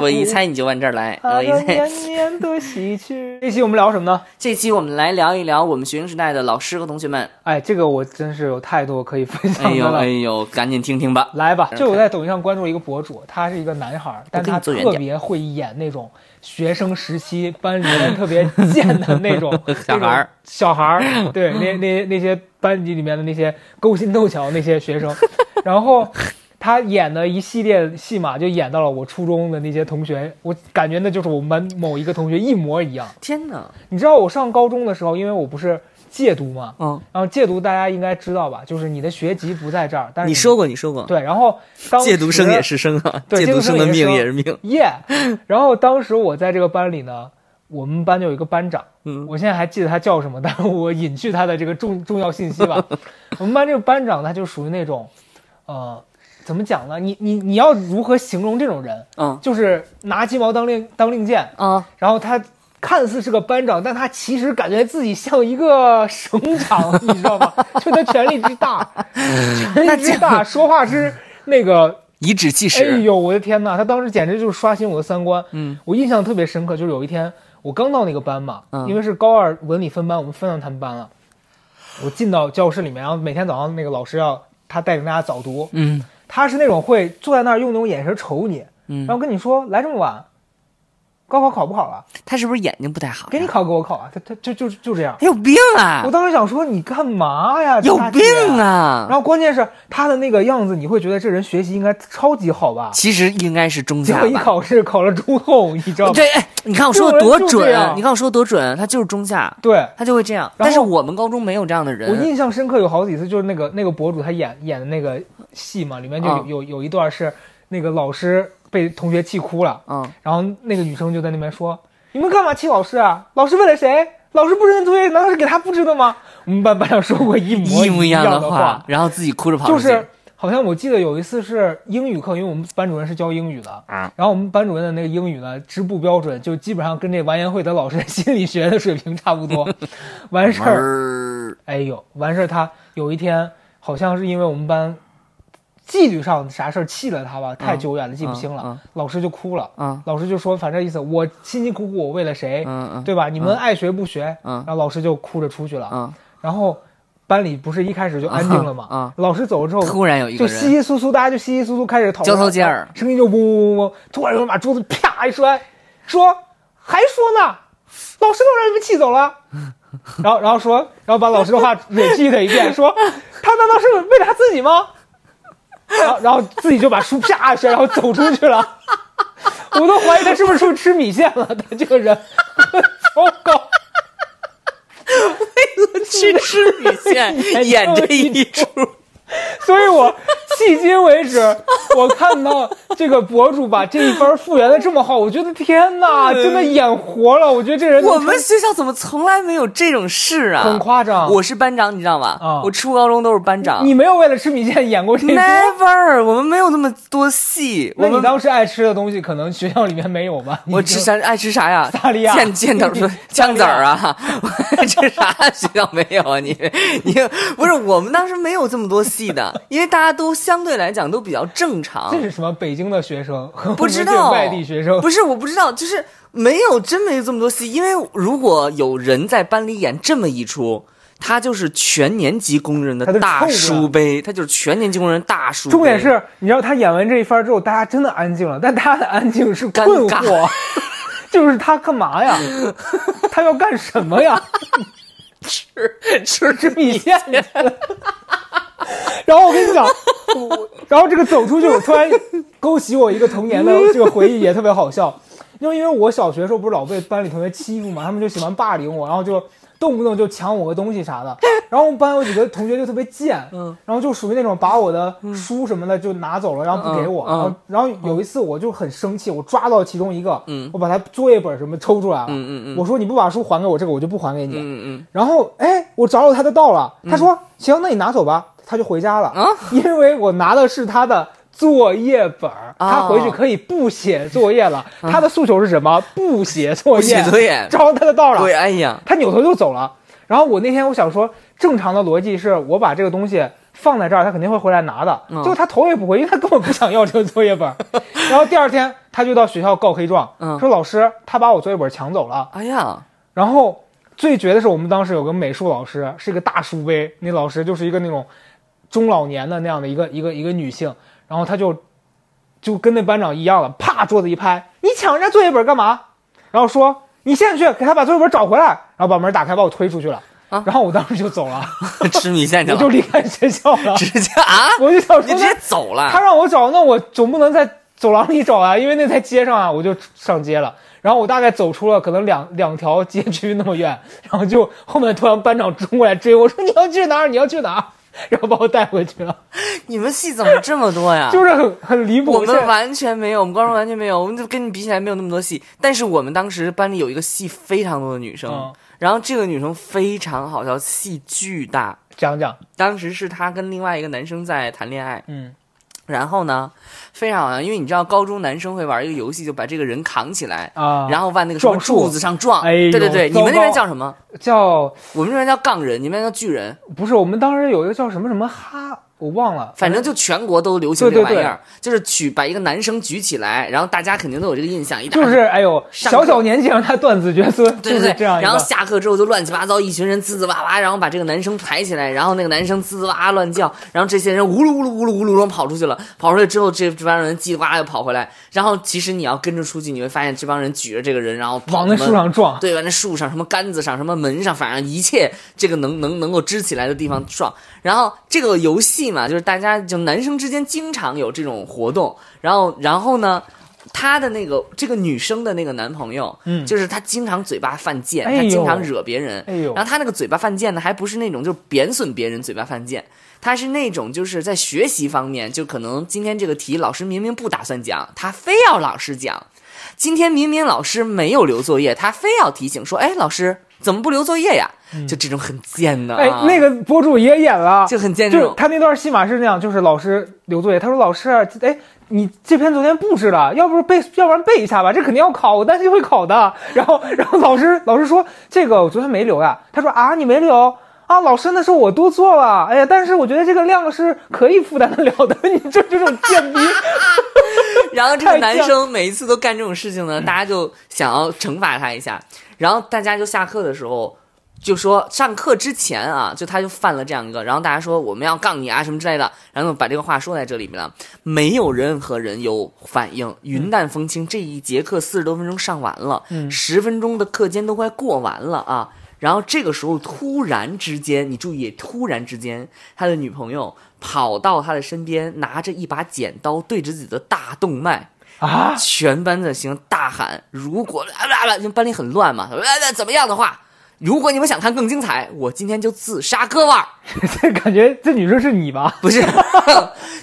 我一猜你就往这儿来。我一猜，年年的喜剧。这期我们聊什么呢？这期我们来聊一聊我们学生时代的老师和同学们。哎，这个我真是有太多可以分享哎呦的了。哎呦，赶紧听听吧。来吧，嗯就我在抖音上关注了一个博主，他是一个男孩儿，但他特别会演那种学生时期班里面特别贱的那种 小孩儿，小孩儿，对，那那那些班级里面的那些勾心斗角那些学生，然后他演的一系列戏码就演到了我初中的那些同学，我感觉那就是我们班某一个同学一模一样。天哪！你知道我上高中的时候，因为我不是借读嘛，嗯，然后借读大家应该知道吧，就是你的学籍不在这儿，但是你说过，你说过，对，然后当借读生也是生啊，对借读生的命也是命。耶。然后当时我在这个班里呢，我们班就有一个班长，嗯我现在还记得他叫什么，但是我隐去他的这个重重要信息吧。我们班这个班长他就属于那种，呃，怎么讲呢？你你你要如何形容这种人？嗯就是拿鸡毛当令当令箭，啊，然后他看似是个班长，但他其实感觉自己像一个省长，你知道吗？就他权力之大，权力之大，说话之那个颐指气哎使。呦，我的天呐，他当时简直就是刷新我的三观。嗯，我印象特别深刻，就是有一天我刚到那个班嘛，嗯因为是高二文理分班，我们分到他们班了。我进到教室里面，然后每天早上那个老师要他带领大家早读，嗯他是那种会坐在那儿用那种眼神瞅你，嗯然后跟你说来这么晚，高考考不考了？他是不是眼睛不太好呀？给你考给我考啊！他他就就就这样。他有病啊我！当时想说你干嘛呀？有病！啊！然后关键是他的那个样子，你会觉得这人学习应该超级好吧？其实应该是中下结果一吧。考试考了中后，你知道吗？对，哎，你看我说的多准人就这样，你看我说的多准，他就是中下，对，他就会这样。后但是我们高中没有这样的人我人。印象深刻有好几次，就是那个那个博主他演演的那个戏嘛，里面就有、啊有有一段是那个老师被同学气哭了，嗯，然后那个女生就在那边说：“你们干嘛气老师啊？老师为了谁？老师布置的作业难道是给他布置的吗？”我们班班长说过一模一模一样样的话，然后自己哭着跑。就是好像我记得有一次是英语课，因为我们班主任是教英语的，啊然后我们班主任的那个英语呢，支部标准就基本上跟这完颜慧德老师 心理学的水平差不多。完事儿，儿哎呦，完事儿他有一天好像是因为我们班纪律上啥事儿气了他吧，太久远了记不清了，嗯老师就哭了。嗯老师就说，反正意思，我辛辛苦苦，我为了谁，对吧？你们爱学不学，嗯然后老师就哭着出去了。嗯，然后班里不是一开始就安静了嘛？老师走了之后，突然有一个就稀稀疏疏，大家就稀稀疏疏开始讨论，交头接耳声音就嗡嗡嗡嗡，突然有人把桌子啪一摔，说还说呢，老师都让你们气走了。然后，然后说，然后把老师的话 repeat 一遍，说他难道是为了他自己吗？然后，然后自己就把书啪一摔，然后走出去了。我都怀疑他是不是出去吃米线了，他这个人很 糟糕。去吃米线，演这一出。所以我迄今为止，我看到这个博主把这一番复原的这么好，我觉得天哪，真的演活了。我觉得这人我们学校怎么从来没有这种事啊？很夸张。我是班长，你知道吗？啊我初高中都是班长。你没有为了吃米线演过这？Never，我们没有那么多戏。那你当时爱吃的东西，可能学校里面没有吧？我吃啥爱吃啥呀？萨莉亚见见头说 姜子儿啊！我爱吃啥？学校没有啊？你你不是我们当时没有这么多戏的，因为大家都相对来讲都比较正常这。是什么？北京的学生不知道 外地学生不是我不知道，就是没有真没有这么多戏。因为如果有人在班里演这么一出，他就是全年级公认的大臭了书杯，他就是全年级公认大叔。重点是，你知道他演完这一番之后，大家真的安静了，但大家的安静是困惑，就是他干嘛呀？他要干什么呀？吃吃米线去了。然后我跟你讲，我然后这个走出去，我突然勾起我一个童年的 这个回忆，也特别好笑。因为因为我小学的时候不是老被班里同学欺负嘛，他们就喜欢霸凌我，然后就动不动就抢我个东西啥的。然后我们班有几个同学就特别贱，嗯，然后就属于那种把我的书什么的就拿走了，然后不给我。然后然后有一次我就很生气，我抓到其中一个，嗯。我把他作业本什么抽出来了，嗯嗯嗯。我说你不把书还给我，这个我就不还给你。嗯嗯然后哎，我找找他的道了，他说、行，那你拿走吧，他就回家了，啊因为我拿的是他的作业本儿，哦他回去可以不写作业了。他的诉求是什么？不写作业，不写作业找到他的道了，对，哎呀，他扭头就走了。然后我那天我想说，正常的逻辑是我把这个东西放在这儿，他肯定会回来拿的。嗯结果他头也不回，因为他根本不想要这个作业本。然后第二天他就到学校告黑状，嗯说老师他把我作业本抢走了。哎呀，然后最绝的是，我们当时有个美术老师，是一个大叔杯，那老师就是一个那种中老年的那样的一个一个一个女性，然后她就就跟那班长一样了，啪桌子一拍，你抢人家作业本干嘛？然后说你现在去给他把作业本找回来，然后把门打开把我推出去了。啊然后我当时就走了，吃米线去了我就，离开学校了。直接啊，我就想说你直接，走了他。让我找，那我总不能在走廊里找啊，因为那在街上啊，我就上街了。然后我大概走出了可能两两条街区那么远，然后就后面突然班长冲过来追我说你要去哪儿？你要去哪儿？然后把我带回去了，你们戏怎么这么多呀？就是很很离谱。我们完全没有，我们高中完全没有，我们就跟你比起来没有那么多戏。但是我们当时班里有一个戏非常多的女生，嗯然后这个女生非常好笑，戏巨大。讲讲，当时是她跟另外一个男生在谈恋爱，嗯然后呢，非常好像，因为你知道高中男生会玩一个游戏，就把这个人扛起来，啊，然后往那个什么柱子上撞。哎对对对，你们那边叫什么？叫我们这边叫杠人，你们那边叫巨人。不是我们当时有一个叫什么什么哈，我忘了，反正就全国都流行这玩意儿，就是举把一个男生举起来，然后大家肯定都有这个印象，一打就是哎呦，小小年纪让他断子绝孙，对对对，这样。然后下课之后就乱七八糟，一群人滋滋哇哇，然后把这个男生抬起来，然后那个男生滋滋哇哇乱叫，然后这些人呜噜呜噜呜噜呜噜，然后跑出去了。跑出去之后，这这帮人叽里呱啦又跑回来。然后其实你要跟着出去，你会发现这帮人举着这个人，然后往那树上撞，对，往那树上、什么杆子上、什么门上，反正一切这个能能能够支起来的地方撞。然后这个游戏嘛，就是大家就男生之间经常有这种活动。然后然后呢，他的那个这个女生的那个男朋友，嗯就是他经常嘴巴犯贱，哎他经常惹别人。哎呦然后他那个嘴巴犯贱呢，还不是那种就是贬损别人嘴巴犯贱，他是那种就是在学习方面，就可能今天这个题老师明明不打算讲，他非要老师讲。今天明明老师没有留作业，他非要提醒说：“哎，老师怎么不留作业呀？”就这种很贱的、啊，哎，那个博主也演了，就很贱。就是他那段戏码是那样，就是老师留作业，他说老师，哎，你这篇昨天布置了，要不是背，要不然背一下吧，这肯定要考，我担心会考的。然后，然后老师老师说这个我昨天没留呀，他说啊你没留。啊，老师，那是我多做了，哎呀，但是我觉得这个量是可以负担得了的。你就这种贱逼，然后这个男生每一次都干这种事情呢，大家就想要惩罚他一下，然后大家就下课的时候。就说上课之前啊，就他就犯了这样一个，然后大家说我们要杠你啊什么之类的，然后把这个话说在这里面了，没有任何人有反应，云淡风轻。这一节课四十多分钟上完了，嗯十分钟的课间都快过完了啊。然后这个时候突然之间，你注意，突然之间，他的女朋友跑到他的身边，拿着一把剪刀对着自己的大动脉。啊，全班在行大喊：“如果啊为班里很乱嘛，啊啊怎么样的话，如果你们想看更精彩，我今天就自杀割腕儿。这感觉这女生是你吧？不是，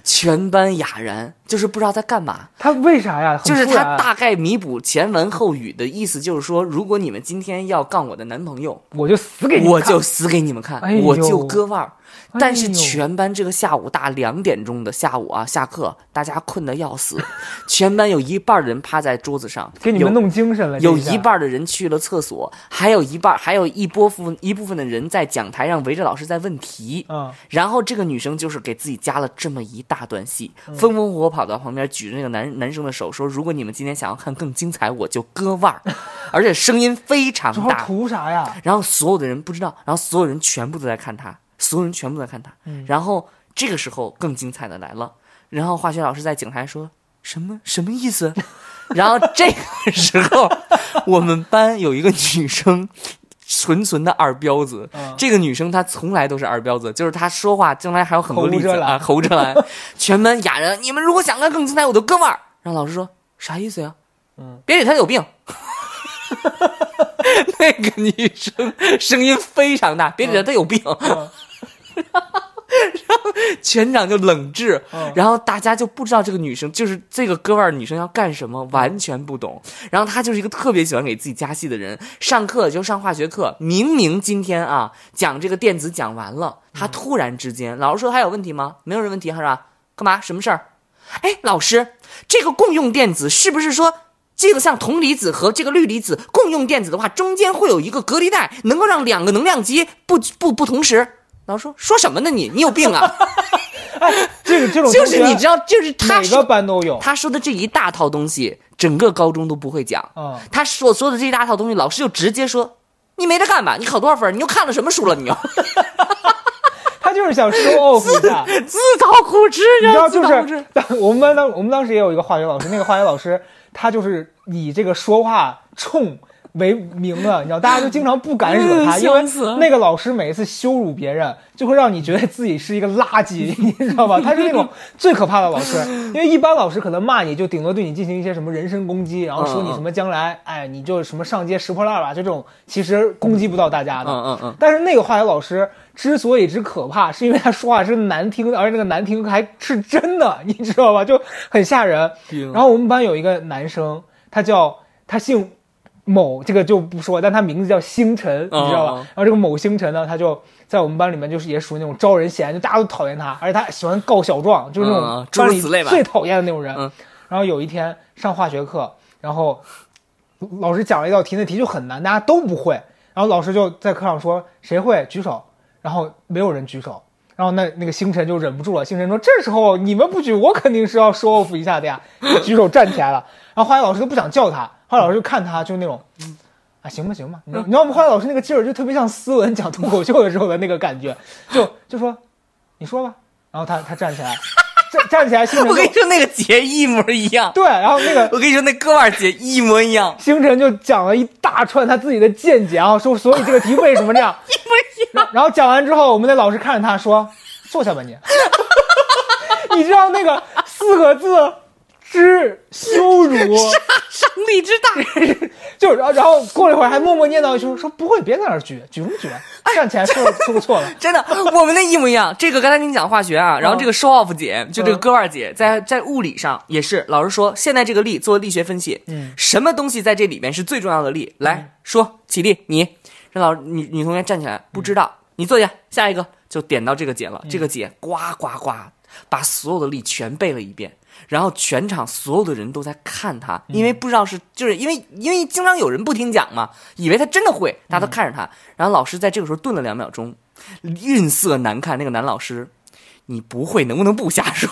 全班哑然，就是不知道在干嘛。他为啥呀？就是他大概弥补前文后语的意思，就是说，如果你们今天要杠我的男朋友，我就死给你看，我就死给你们看，哎我就割腕儿。但是全班这个下午大两点钟的下午啊，下课大家困得要死，全班有一半人趴在桌子上，给你们弄精神了。有一半的人去了厕所，还有一半，还有一波分一部分的人在讲台上围着老师在问题。嗯，然后这个女生就是给自己加了这么一大段戏，嗯风风火火跑到旁边，举着那个男男生的手说：“如果你们今天想要看更精彩，我就割腕儿。”而且声音非常大。图啥呀？然后所有的人不知道，然后所有人全部都在看他，所有人全部在看他。嗯然后这个时候更精彩的来了，然后化学老师在讲台说什么什么意思？然后这个时候，我们班有一个女生。纯纯的二彪子，嗯这个女生她从来都是二彪子，就是她说话将来还有很多例子啊，吼着来，全班哑人。你们如果想看更精彩，我就割腕儿。然后老师说啥意思呀？嗯，别理他有病。那个女生声音非常大，别理他，他有病。嗯全场就冷然后大家就不知道这个女生就是这个哥们儿女生要干什么，完全不懂。然后她就是一个特别喜欢给自己加戏的人。上课就上化学课，明明今天啊讲这个电子讲完了，她突然之间老师说还有问题吗？没有人问题是吧？干嘛？什么事儿？哎，老师，这个共用电子是不是说？这个像铜离子和这个氯离子共用电子的话，中间会有一个隔离带，能够让两个能量级不不不同时。老师说说什么呢你？你有病啊！哎这个这种就是你知道，就是他每个班都有，他说的这一大套东西，整个高中都不会讲。嗯，他所说的这一大套东西，老师就直接说：“你没得干吧？你考多少分？你又看了什么书了？你又 他就是想 off 一下。自讨苦吃，你知道，就是当我们班当我们当时也有一个化学老师，那个化学老师他就是以这个说话冲为名的，你知道，大家就经常不敢惹他，嗯因为那个老师每一次羞辱别人，就会让你觉得自己是一个垃圾，你知道吧？他是那种最可怕的老师，因为一般老师可能骂你就顶多对你进行一些什么人身攻击，然后说你什么将来，哎，你就什么上街拾破烂吧，就这种其实攻击不到大家的。嗯嗯嗯，但是那个化学老师之所以之可怕，是因为他说话是难听的，而且那个难听还是真的，你知道吧？就很吓人。然后我们班有一个男生，他叫他姓某，这个就不说，但他名字叫星辰，你知道吧？哦然后这个某星辰呢，他就在我们班里面就是也属于那种招人嫌，就大家都讨厌他，而且他喜欢告小状，就是那嗯种嗯诸如班里此类吧最讨厌的那种人。嗯然后有一天上化学课，然后老师讲了一道题，那题就很难，大家都不会。然后老师就在课上说谁会举手，然后没有人举手。然后那那个星辰就忍不住了，星辰说：“这时候你们不举，我肯定是要 show off 一下的呀。”举手站起来了。然后化学老师都不想叫他，化学老师就看他就那种，啊行吧行吧，你知道你知道我们化学老师那个劲儿就特别像斯文讲脱口秀的时候的那个感觉，就就说你说吧。然后他他站起来，站站起来，星辰 我跟你说，那个节一模一样。对，然后那个我跟你说，那哥们儿节一模一样，星辰就讲了一大串他自己的见解，然后说，所以这个题为什么这样？一模一样。然后讲完之后，我们的老师看着他说：“坐下吧你。”你知道那个四个字之羞辱，胜利之大。就然后然后过了一会儿还默默念叨一句说：“不会，别在那儿举，举什么举？站起来说 说错了。真的，我们那一模一样。这个刚才跟你讲化学啊，然后这个 show off 姐，就这个哥腕姐，在在物理上也是，老师说现在这个力做力学分析，嗯，什么东西在这里面是最重要的力？来说，起立，你让老师女女同学站起来，不知道，你坐下，下一个就点到这个姐了。这个姐呱呱呱，把所有的力全背了一遍。然后全场所有的人都在看他，因为不知道是就是因为因为经常有人不听讲嘛，以为他真的会，大家都看着他。然后老师在这个时候顿了两秒钟，运色难看。那个男老师，你不会能不能不瞎说？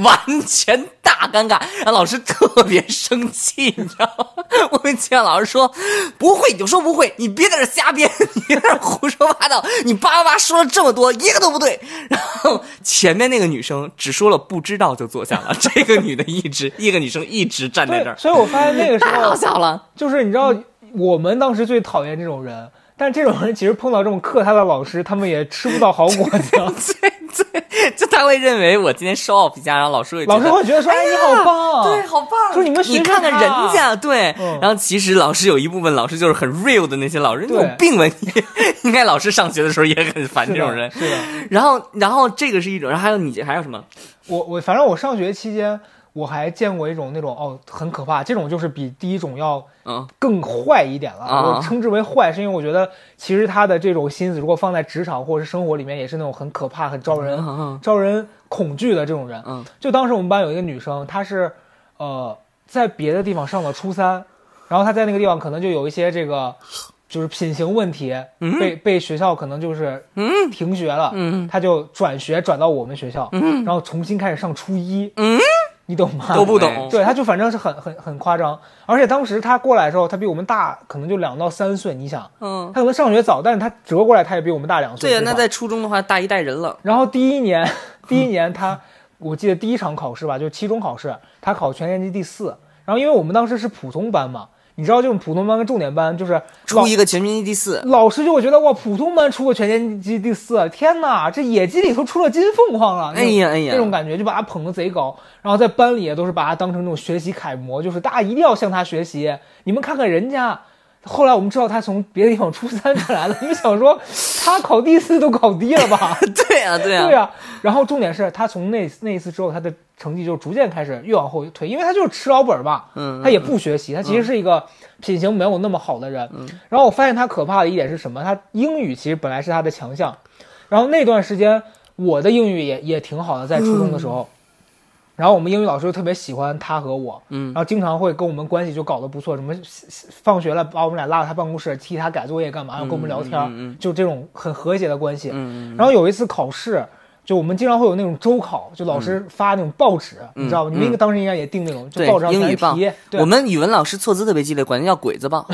完全大尴尬，然后老师特别生气，你知道吗？我们监考老师说不会你就说不会，你别在这瞎编，你在这胡说八道，你叭叭叭说了这么多，一个都不对。然后前面那个女生只说了不知道就坐下了，这个女的一直一个女生一直站在这儿，，所以我发现那个时候太好候笑了。就是你知道，我们当时最讨厌这种人，但这种人其实碰到这种克他的老师，他们也吃不到好果子。对对，就他会认为我今天 show off 一下，然后老师会觉得老师会觉得说：“哎，你好棒！”对，好棒！说你们你看看人家，对。嗯然后其实老师有一部分老师就是很 real 的那些老师，你有病吧你？应该老师上学的时候也很烦这种人。是的，然后，然后这个是一种，然后还有你还有什么？我我反正我上学期间，我还见过一种那种哦很可怕，这种就是比第一种要嗯。更坏一点了。啊。我称之为坏，是因为我觉得其实他的这种心思，如果放在职场或者是生活里面，也是那种很可怕、很招人、招人恐惧的这种人。嗯。就当时我们班有一个女生，她是呃在别的地方上了初三，然后她在那个地方可能就有一些这个就是品行问题，被被学校可能就是停学了，嗯。她就转学转到我们学校，然后重新开始上初一，嗯，你懂吗？都不懂。对，他就反正是很很很夸张，而且当时他过来的时候，他比我们大可能就两到三岁，你想，嗯，他可能上学早，但是他折过来他也比我们大两岁。对呀，那在初中的话，大一代人了。然后第一年，第一年他，我记得第一场考试吧，就是期中考试，他考全年级第四。然后因为我们当时是普通班嘛，你知道这种普通班跟重点班就是出一个全年级第四，老师就会觉得哇，普通班出个全年级第四，天哪，这野鸡里头出了金凤凰了！哎呀哎呀那种感觉就把他捧得贼高，然后在班里也都是把他当成那种学习楷模，就是大家一定要向他学习。你们看看人家，后来我们知道他从别的地方初三转来的，我们想说他考第四都考低了吧？对呀对呀对呀、然后重点是他从那那一次之后，他的成绩就逐渐开始越往后退，因为他就是吃老本嘛，嗯他也不学习，他其实是一个品行没有那么好的人。嗯然后我发现他可怕的一点是什么？他英语其实本来是他的强项，然后那段时间我的英语也也挺好的，在初中的时候。然后我们英语老师就特别喜欢他和我，嗯然后经常会跟我们关系就搞得不错，什么放学了把我们俩拉到他办公室替他改作业干嘛，要跟我们聊天，嗯嗯就这种很和谐的关系。嗯然后有一次考试，就我们经常会有那种周考，就老师发那种报纸，你知道吗？嗯你们应该当时应该也订那种，报纸上英语报全是题。对我们语文老师措辞特别激烈，管人叫鬼子报。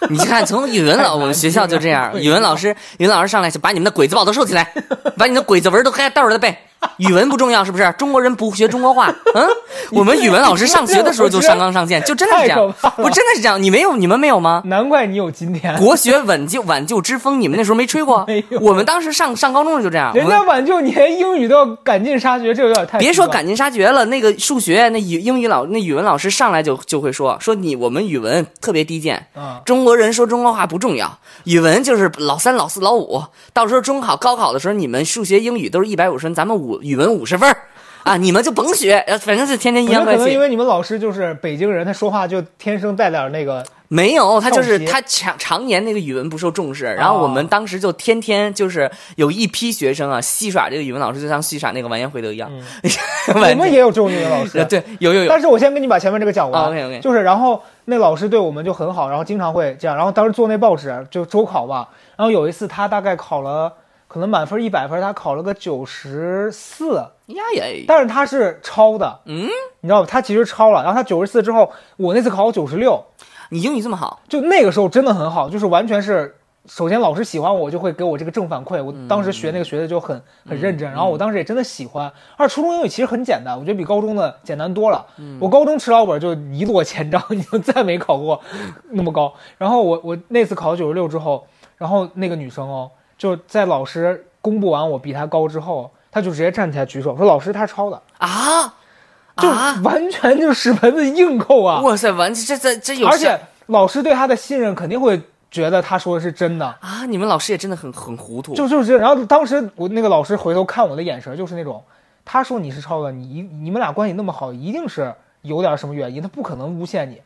你看，从语文老我们学校就这样，语文老师语文老师上来就把你们的鬼子报都收起来，把你的鬼子文都还倒着的背。语文不重要是不是？中国人不学中国话。嗯，我们语文老师上学的时候就上纲上线，就真的是这样不真的是这样。你没有你们没有吗？难怪你有今天。国学挽救挽救之风，你们那时候没吹过没有？我们当时上上高中就这样，人家挽救你，连英语都要赶尽杀绝，这有点太别说赶尽杀绝了，那个数学那语英语老那语文老师上来就就会说说你我们语文特别低贱，啊，中国人说中国话不重要，语文就是老三老四老五，到时候中考高考的时候你们数学英语都是一百五十分，咱们五语文五十分啊，你们就甭学，呃反正是天天阴阳怪气。为你们老师就是北京人，他说话就天生带点那个没有，他就是他常常年那个语文不受重视，然后我们当时就天天就是有一批学生啊戏耍这个语文老师，就像戏耍那个完颜回德一样。我完们也有这种语文老师呃，对，有有有，但是我先跟你把前面这个讲完。就是然后那老师对我们就很好，然后经常会这样。然后当时做那报纸就周考嘛，然后有一次他大概考了，可能满分一百分，他考了个九十四，呀耶，但是他是抄的，嗯，你知道吧？他其实抄了，然后他九十四之后，我那次考九十六，你英语这么好，就那个时候真的很好，就是完全是。首先，老师喜欢我，就会给我这个正反馈。我当时学那个学的就很很认真，然后我当时也真的喜欢。二初中英语其实很简单，我觉得比高中的简单多了。嗯我高中吃老本就一落千丈，你就再没考过 那么高。然后我我那次考九十六之后，然后那个女生哦，就在老师公布完我比她高之后，她就直接站起来举手说：“老师，他抄的。啊”就啊！完全就是屎盆子硬扣啊！哇塞，完这这这有而且老师对他的信任肯定会觉得他说的是真的。啊，你们老师也真的很很糊涂，就就是这，然后当时我那个老师回头看我的眼神就是那种，他说你是抄的，你你们俩关系那么好，一定是有点什么原因，他不可能诬陷你。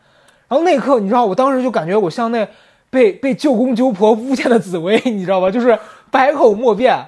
然后那一刻，你知道，我当时就感觉我像那被被舅公舅婆诬陷的紫薇，你知道吧？就是百口莫辩。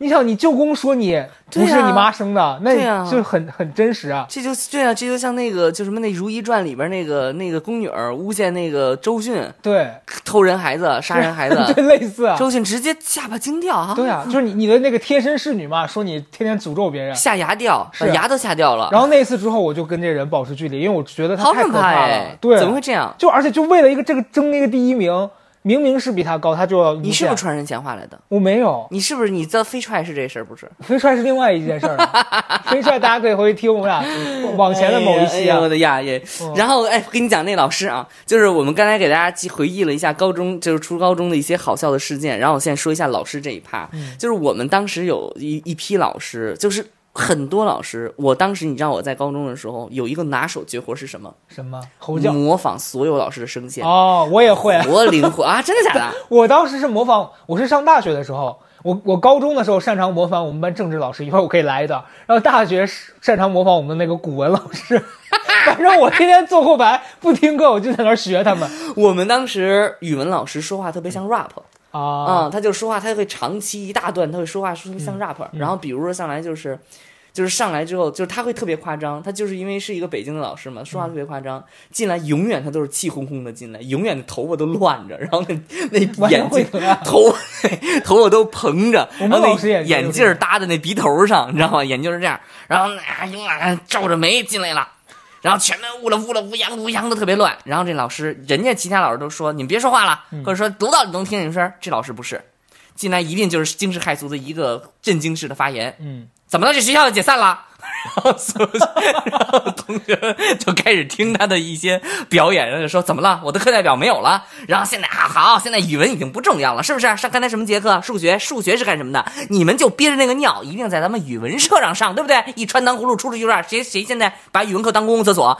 你想，你舅公说你不是你妈生的，那就很很真实啊。这就对啊，这就像那个就什么那《如懿传》里边那个那个宫女儿诬陷那个周迅对，偷人孩子、杀人孩子，对，类似啊。周迅直接下巴惊掉啊，对啊，就是你你的那个贴身侍女嘛，说你天天诅咒别人。下牙掉，是把牙都吓掉了，然后那次之后，我就跟这人保持距离，因为我觉得他好可怕太可怕了哎。，对，怎么会这样？就而且就为了一个这个争那个第一名，明明是比他高，他就要你是不是传人闲话来的？我没有，你是不是你知道飞踹是这事儿不是？飞踹是另外一件事儿了。飞踹大家可以回去听我们俩往前的某一期啊。我的呀也。嗯然后哎，跟你讲那老师啊，就是我们刚才给大家记回忆了一下高中，就是初高中的一些好笑的事件。然后我现在说一下老师这一趴，嗯就是我们当时有一一批老师，就是很多老师。我当时你知道我在高中的时候有一个拿手绝活是什么？什么吼叫？模仿所有老师的声线。哦，我也会。我灵活啊！真的假的？我当时是模仿，我是上大学的时候，我我高中的时候擅长模仿我们班政治老师，一会儿我可以来一段。然后大学是擅长模仿我们的那个古文老师，反正我天天坐后排不听课，我就在那儿学他们我们当时语文老师说话特别像 rap，啊。嗯、他就说话，他会长期一大段，他会说话说得像 rap，、然后比如说上来就是。就是上来之后，就是他会特别夸张，他就是因为是一个北京的老师嘛，说话特别夸张，进来永远他都是气哄哄的进来，永远头发都乱着，然后那那眼睛头 头发都蓬着，然后那眼镜儿搭在那鼻头上，你知道吗？眼镜是这样，然后啊永远皱着眉进来了。然后全都呜了呜了呜扬呜扬的特别乱，然后这老师，人家其他老师都说你们别说话了，嗯或者说读到你能听见声，这老师不是，进来一定就是惊世骇俗的一个震惊式的发言，嗯，怎么了？这学校要解散了？然后所有，然后同学就开始听他的一些表演，然后就说怎么了？我的课代表没有了。然后现在啊，好，现在语文已经不重要了，是不是？上刚才什么节课？数学，数学是干什么的？你们就憋着那个尿，一定在咱们语文课上上，对不对？一穿糖葫芦出出去，谁谁现在把语文课当公共厕所？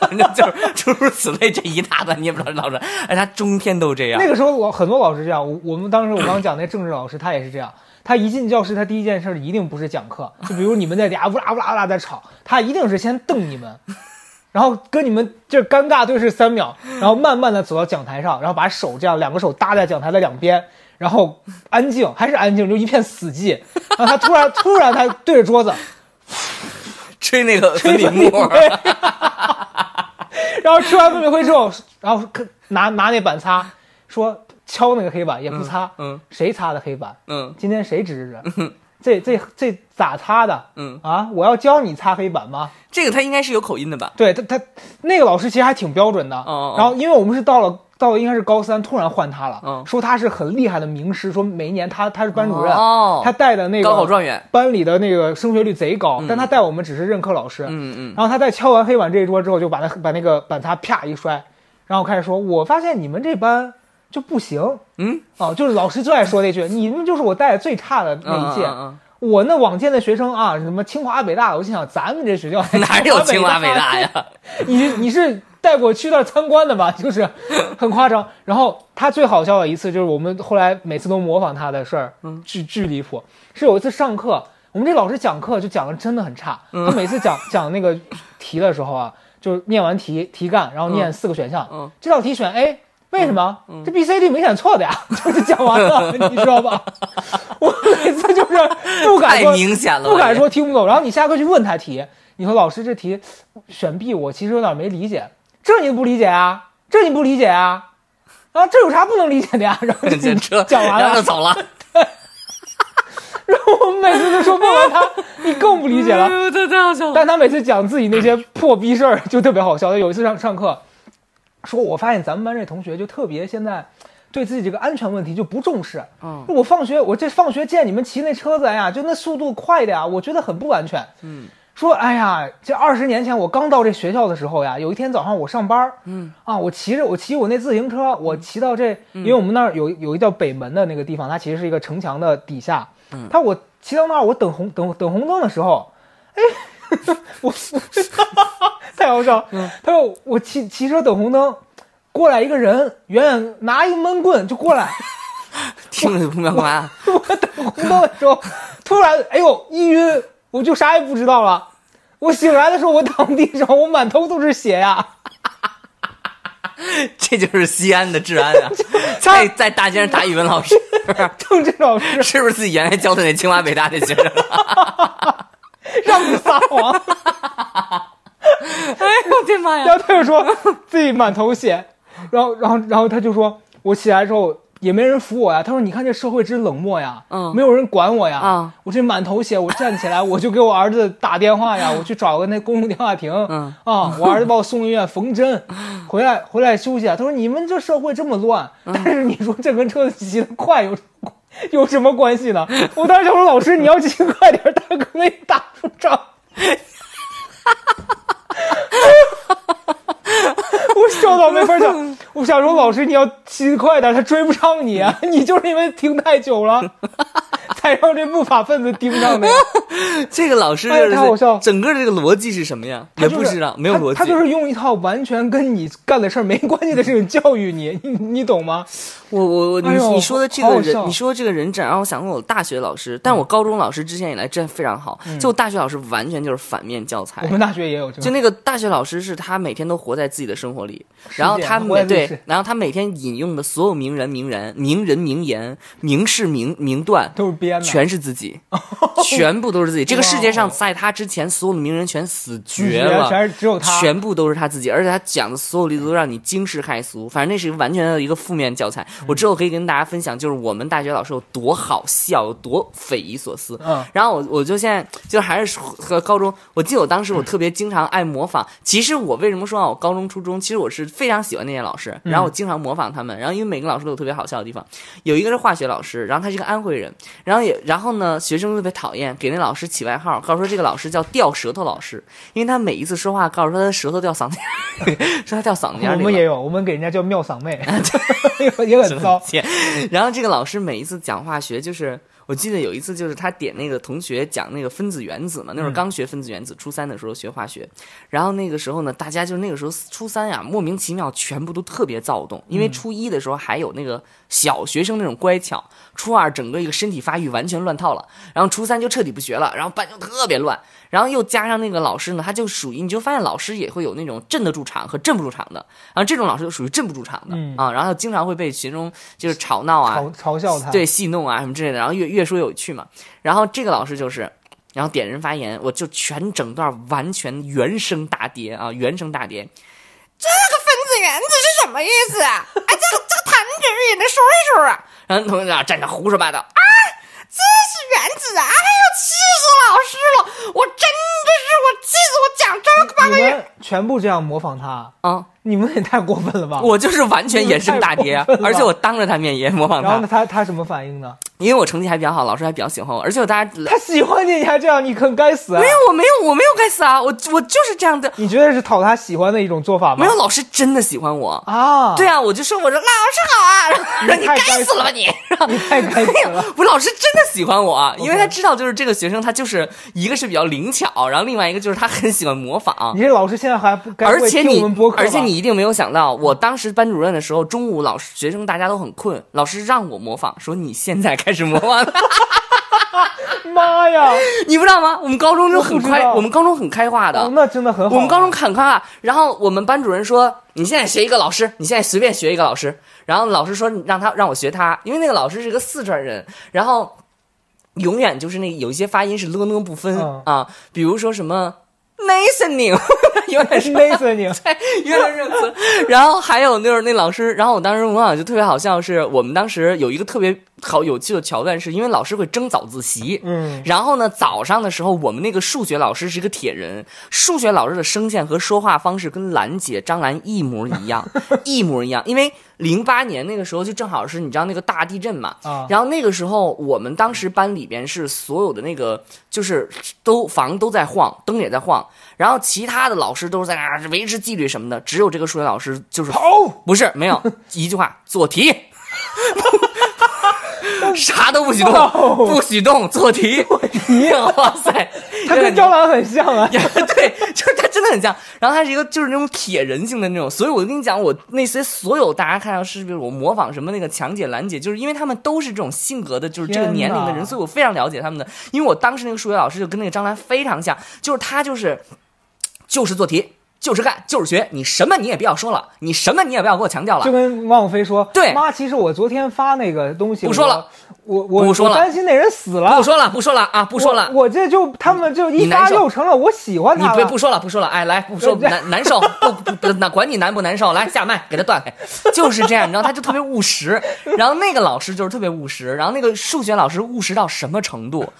反正就是诸如此类这一大段，你也不知道老师，哎，他中天都这样那。个时候我很多老师这样，我我们当时我刚讲那政治老师他也是这样，他一进教室他第一件事一定不是讲课，就比如你们在底下呜啦呜啦呜啦在吵，他一定是先瞪你们，然后跟你们这尴尬对视三秒，然后慢慢的走到讲台上，然后把手这样两个手搭在讲台的两边，然后安静还是安静，就一片死寂，然后他突然突然他对着桌子，吹那个粉吹笔沫，然后吹完粉笔灰之后，然后拿拿那板擦，说敲那个黑板也不擦，嗯谁擦的黑板？嗯今天谁值着？这这这咋擦的？嗯，啊，我要教你擦黑板吗？这个他应该是有口音的吧？对他他那个老师其实还挺标准的。哦哦然后因为我们是到了到了应该是高三，突然换他了，嗯说他是很厉害的名师，说每一年他他是班主任，哦他带的那个高考状元，班里的那个升学率贼高，但他带我们只是任课老师。嗯嗯，然后他在敲完黑板这一桌之后，就把那把那个板擦啪一摔，然后开始说：“我发现你们这班就不行。”嗯，哦，就是老师最爱说那句：“你们就是我带的最差的那一届。嗯嗯我那往届的学生啊，什么清华北大，我心想咱们这学校 哪有清华北北大？呀？你你是带我去那儿参观的吧？就是很夸张。然后他最好笑的一次就是我们后来每次都模仿他的事儿，嗯巨巨离谱。是有一次上课，我们这老师讲课就讲的真的很差。嗯他每次讲讲那个题的时候啊，就是念完题题干，然后念四个选项，嗯这道题选 A。为什么？这 B、C、D 明显错的呀，就是讲完了，你知道吧？我每次就是不敢太说，明显了，不敢说听不懂，然后你下课去问他题，你说老师这题选 B，我其实有点没理解，这你不理解啊？这你不理解啊？啊，这有啥不能理解的呀？然后这就这讲完了，就走了。然后我们每次都说问完他，你更不理解了。哎呦这太好笑了。但他每次讲自己那些破逼事儿就特别好笑。有一次上上课，说我发现咱们班这同学就特别现在对自己这个安全问题就不重视。嗯，我放学我这放学见你们骑那车子，哎呀，就那速度快的呀，我觉得很不安全。嗯，说哎呀，这二十年前我刚到这学校的时候呀，有一天早上我上班，嗯啊，我骑着我骑我那自行车，我骑到这，因为我们那儿有有一叫北门的那个地方，它其实是一个城墙的底下。嗯，他我骑到那儿，我等红等等红灯的时候，哎，我 太好笑。他说我骑骑车等红灯，过来一个人，远远拿一个闷棍就过来。听着不妙干嘛？我等红灯的时候，突然哎呦一晕，我就啥也不知道了。我醒来的时候，我躺地上，我满头都是血呀。这就是西安的治安啊！在在大街上打语文老师，政治老师是不是自己原来教的那清华北大的学生？让你撒谎，哎呦我的妈呀然！后他就说自己满头血，然后然后然后他就说，我起来之后也没人扶我呀。他说你看这社会真冷漠呀，嗯没有人管我呀。啊我这满头血，我站起来我就给我儿子打电话呀，我去找个那公用电话亭，嗯啊，我儿子把我送医院缝针，回来回来休息啊。他说你们这社会这么乱，嗯但是你说这跟车子骑得快有 有什么关系呢？我当时想说老师你要勤快点，他可能也打不着。我笑到没法笑。我想说，老师你要勤快点，他追不上你啊！你就是因为停太久了，才让这不法分子盯上的。这个老师哎太好笑整个这个逻辑是什么呀？也不知道，没有逻辑。他。他就是用一套完全跟你干的事儿没关系的事情教育你，你 你懂吗？我我我你哎你说的这个人，你说的这个人整让我想到我大学老师，但我高中老师之前以来真非常好，就我大学老师完全就是反面教材我。们大学也有。就那个大学老师是他每天都活在自己的生活里，然后他对，然后他每天引用的所有名人、名人、名人名言、名士名名段，都是编的，全是自己，全部都是自己。这个世界上在他之前所有的名人全死绝了，全是只有他。全部都是他自己，而且他讲的所有例子都让你惊世骇俗。反正那是一个完全的一个负面教材。嗯我之后可以跟大家分享，就是我们大学老师有多好笑，有多匪夷所思。嗯然后我我就现在就还是和高中，我记得我当时我特别经常爱模仿。其实我为什么说啊，我高中、初中，其实我是非常喜欢那些老师，然后我经常模仿他们。然后因为每个老师都有特别好笑的地方，有一个是化学老师，然后他是个安徽人，然后也然后呢，学生特别讨厌，给那老师起外号，告诉说这个老师叫掉舌头老师，因为他每一次说话告诉说他的舌头掉嗓子眼儿，说他掉嗓子眼儿里我们也有，我们给人家叫妙嗓妹，也很糟。天。然后这个老师每一次讲化学，就是我记得有一次，就是他点那个同学讲那个分子原子嘛，那会儿刚学分子原子，初三的时候学化学。然后那个时候呢，大家就那个时候初三呀，莫名其妙全部都特别躁动，因为初一的时候还有那个小学生那种乖巧，初二整个一个身体发育完全乱套了，然后初三就彻底不学了，然后班就特别乱。然后又加上那个老师呢，他就属于你就发现老师也会有那种镇得住场和镇不住场的，然后这种老师就属于镇不住场的、嗯啊，然后经常会被群众就是吵闹啊，嘲嘲笑他，对戏弄啊什么之类的，然后越越说越有趣嘛。然后这个老师就是然后点人发言，我就全整段完全原声大碟啊，原声大碟。这个分子原子是什么意思啊？哎，这个这个弹指也能说一说啊。然后同学长站着胡说八道啊，这是原子啊！哎呦，气死老师了！我真的是我气死我讲这个半个月全部这样模仿他，啊！你们也太过分了吧！我就是完全原声大碟，太过分了而且我当着他面也模仿然后呢，他，他他什么反应呢？因为我成绩还比较好，老师还比较喜欢我，而且我大家他喜欢你，你还这样，你很该死啊！没有，我没有，我没有该死啊！我我就是这样的，你觉得是讨他喜欢的一种做法吗？没有，老师真的喜欢我。啊，对啊，我就说我说老师好啊，然后说你该死了吧你，然后你太该死了。我老师真的喜欢我啊，因为他知道就是这个学生他就是一个是比较灵巧，然后另外一个就是他很喜欢模仿。你这老师现在还不该而且你而且你一定没有想到，我当时班主任的时候，中午老师学生大家都很困，老师让我模仿，说你现在开始模仿，妈呀，你不知道吗？我们高中就很开，我们高中很开化的，哦，那真的很好啊。我们高中很开化，然后我们班主任说：“你现在学一个老师，你现在随便学一个老师。”然后老师说：“让他让我学他，因为那个老师是个四川人，然后永远就是那有一些发音是了呢不分、嗯啊，比如说什么 listening，永远是勒死你！对，原来这个词。然后还有就是那老师，然后我当时我想就特别好笑，是我们当时有一个特别好有趣的桥段，是因为老师会争早自习，嗯，然后呢，早上的时候，我们那个数学老师是一个铁人，数学老师的声线和说话方式跟兰姐张兰一模一样，一模一样。因为零八年那个时候就正好是你知道那个大地震嘛，啊然后那个时候我们当时班里边是所有的那个就是都房都在晃，灯也在晃，然后其他的老师都是在那儿维持纪律什么的，只有这个数学老师就是好，不是没有 一句话做题。啥都不许动，哦不许动，做题。哇塞，他跟张兰很像啊。对，就是他真的很像。然后他是一个就是那种铁人性的那种，所以我跟你讲，我那些所有大家看到视频我模仿什么那个强姐、兰姐，就是因为他们都是这种性格的，就是这个年龄的人，所以我非常了解他们的。因为我当时那个数学老师就跟那个张兰非常像，就是他就是就是做题。就是干，就是学，你什么你也不要说了，你什么你也不要给我强调了就。跟汪菲说，对妈，其实我昨天发那个东西，不说了我，我不说了我担心那人死了，不说了，不说了啊，不说了，我，我这就他们就一发又成了我喜欢你他了。别不说了，不说了，哎，来不说对难难受，不不不，那管你难不难受，来下麦给他断开，就是这样，你知道，他就特别务实。然后那个老师就是特别务实，然后那个数学老师务实到什么程度？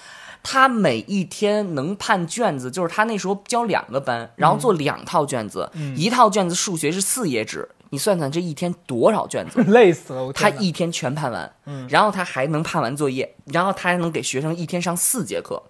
他每一天能判卷子，就是他那时候教两个班，然后做两套卷子，一套卷子数学是四页纸，你算算这一天多少卷子？累死了，他一天全判完，然后他还能判完作业，然后他还能给学生一天上四节课。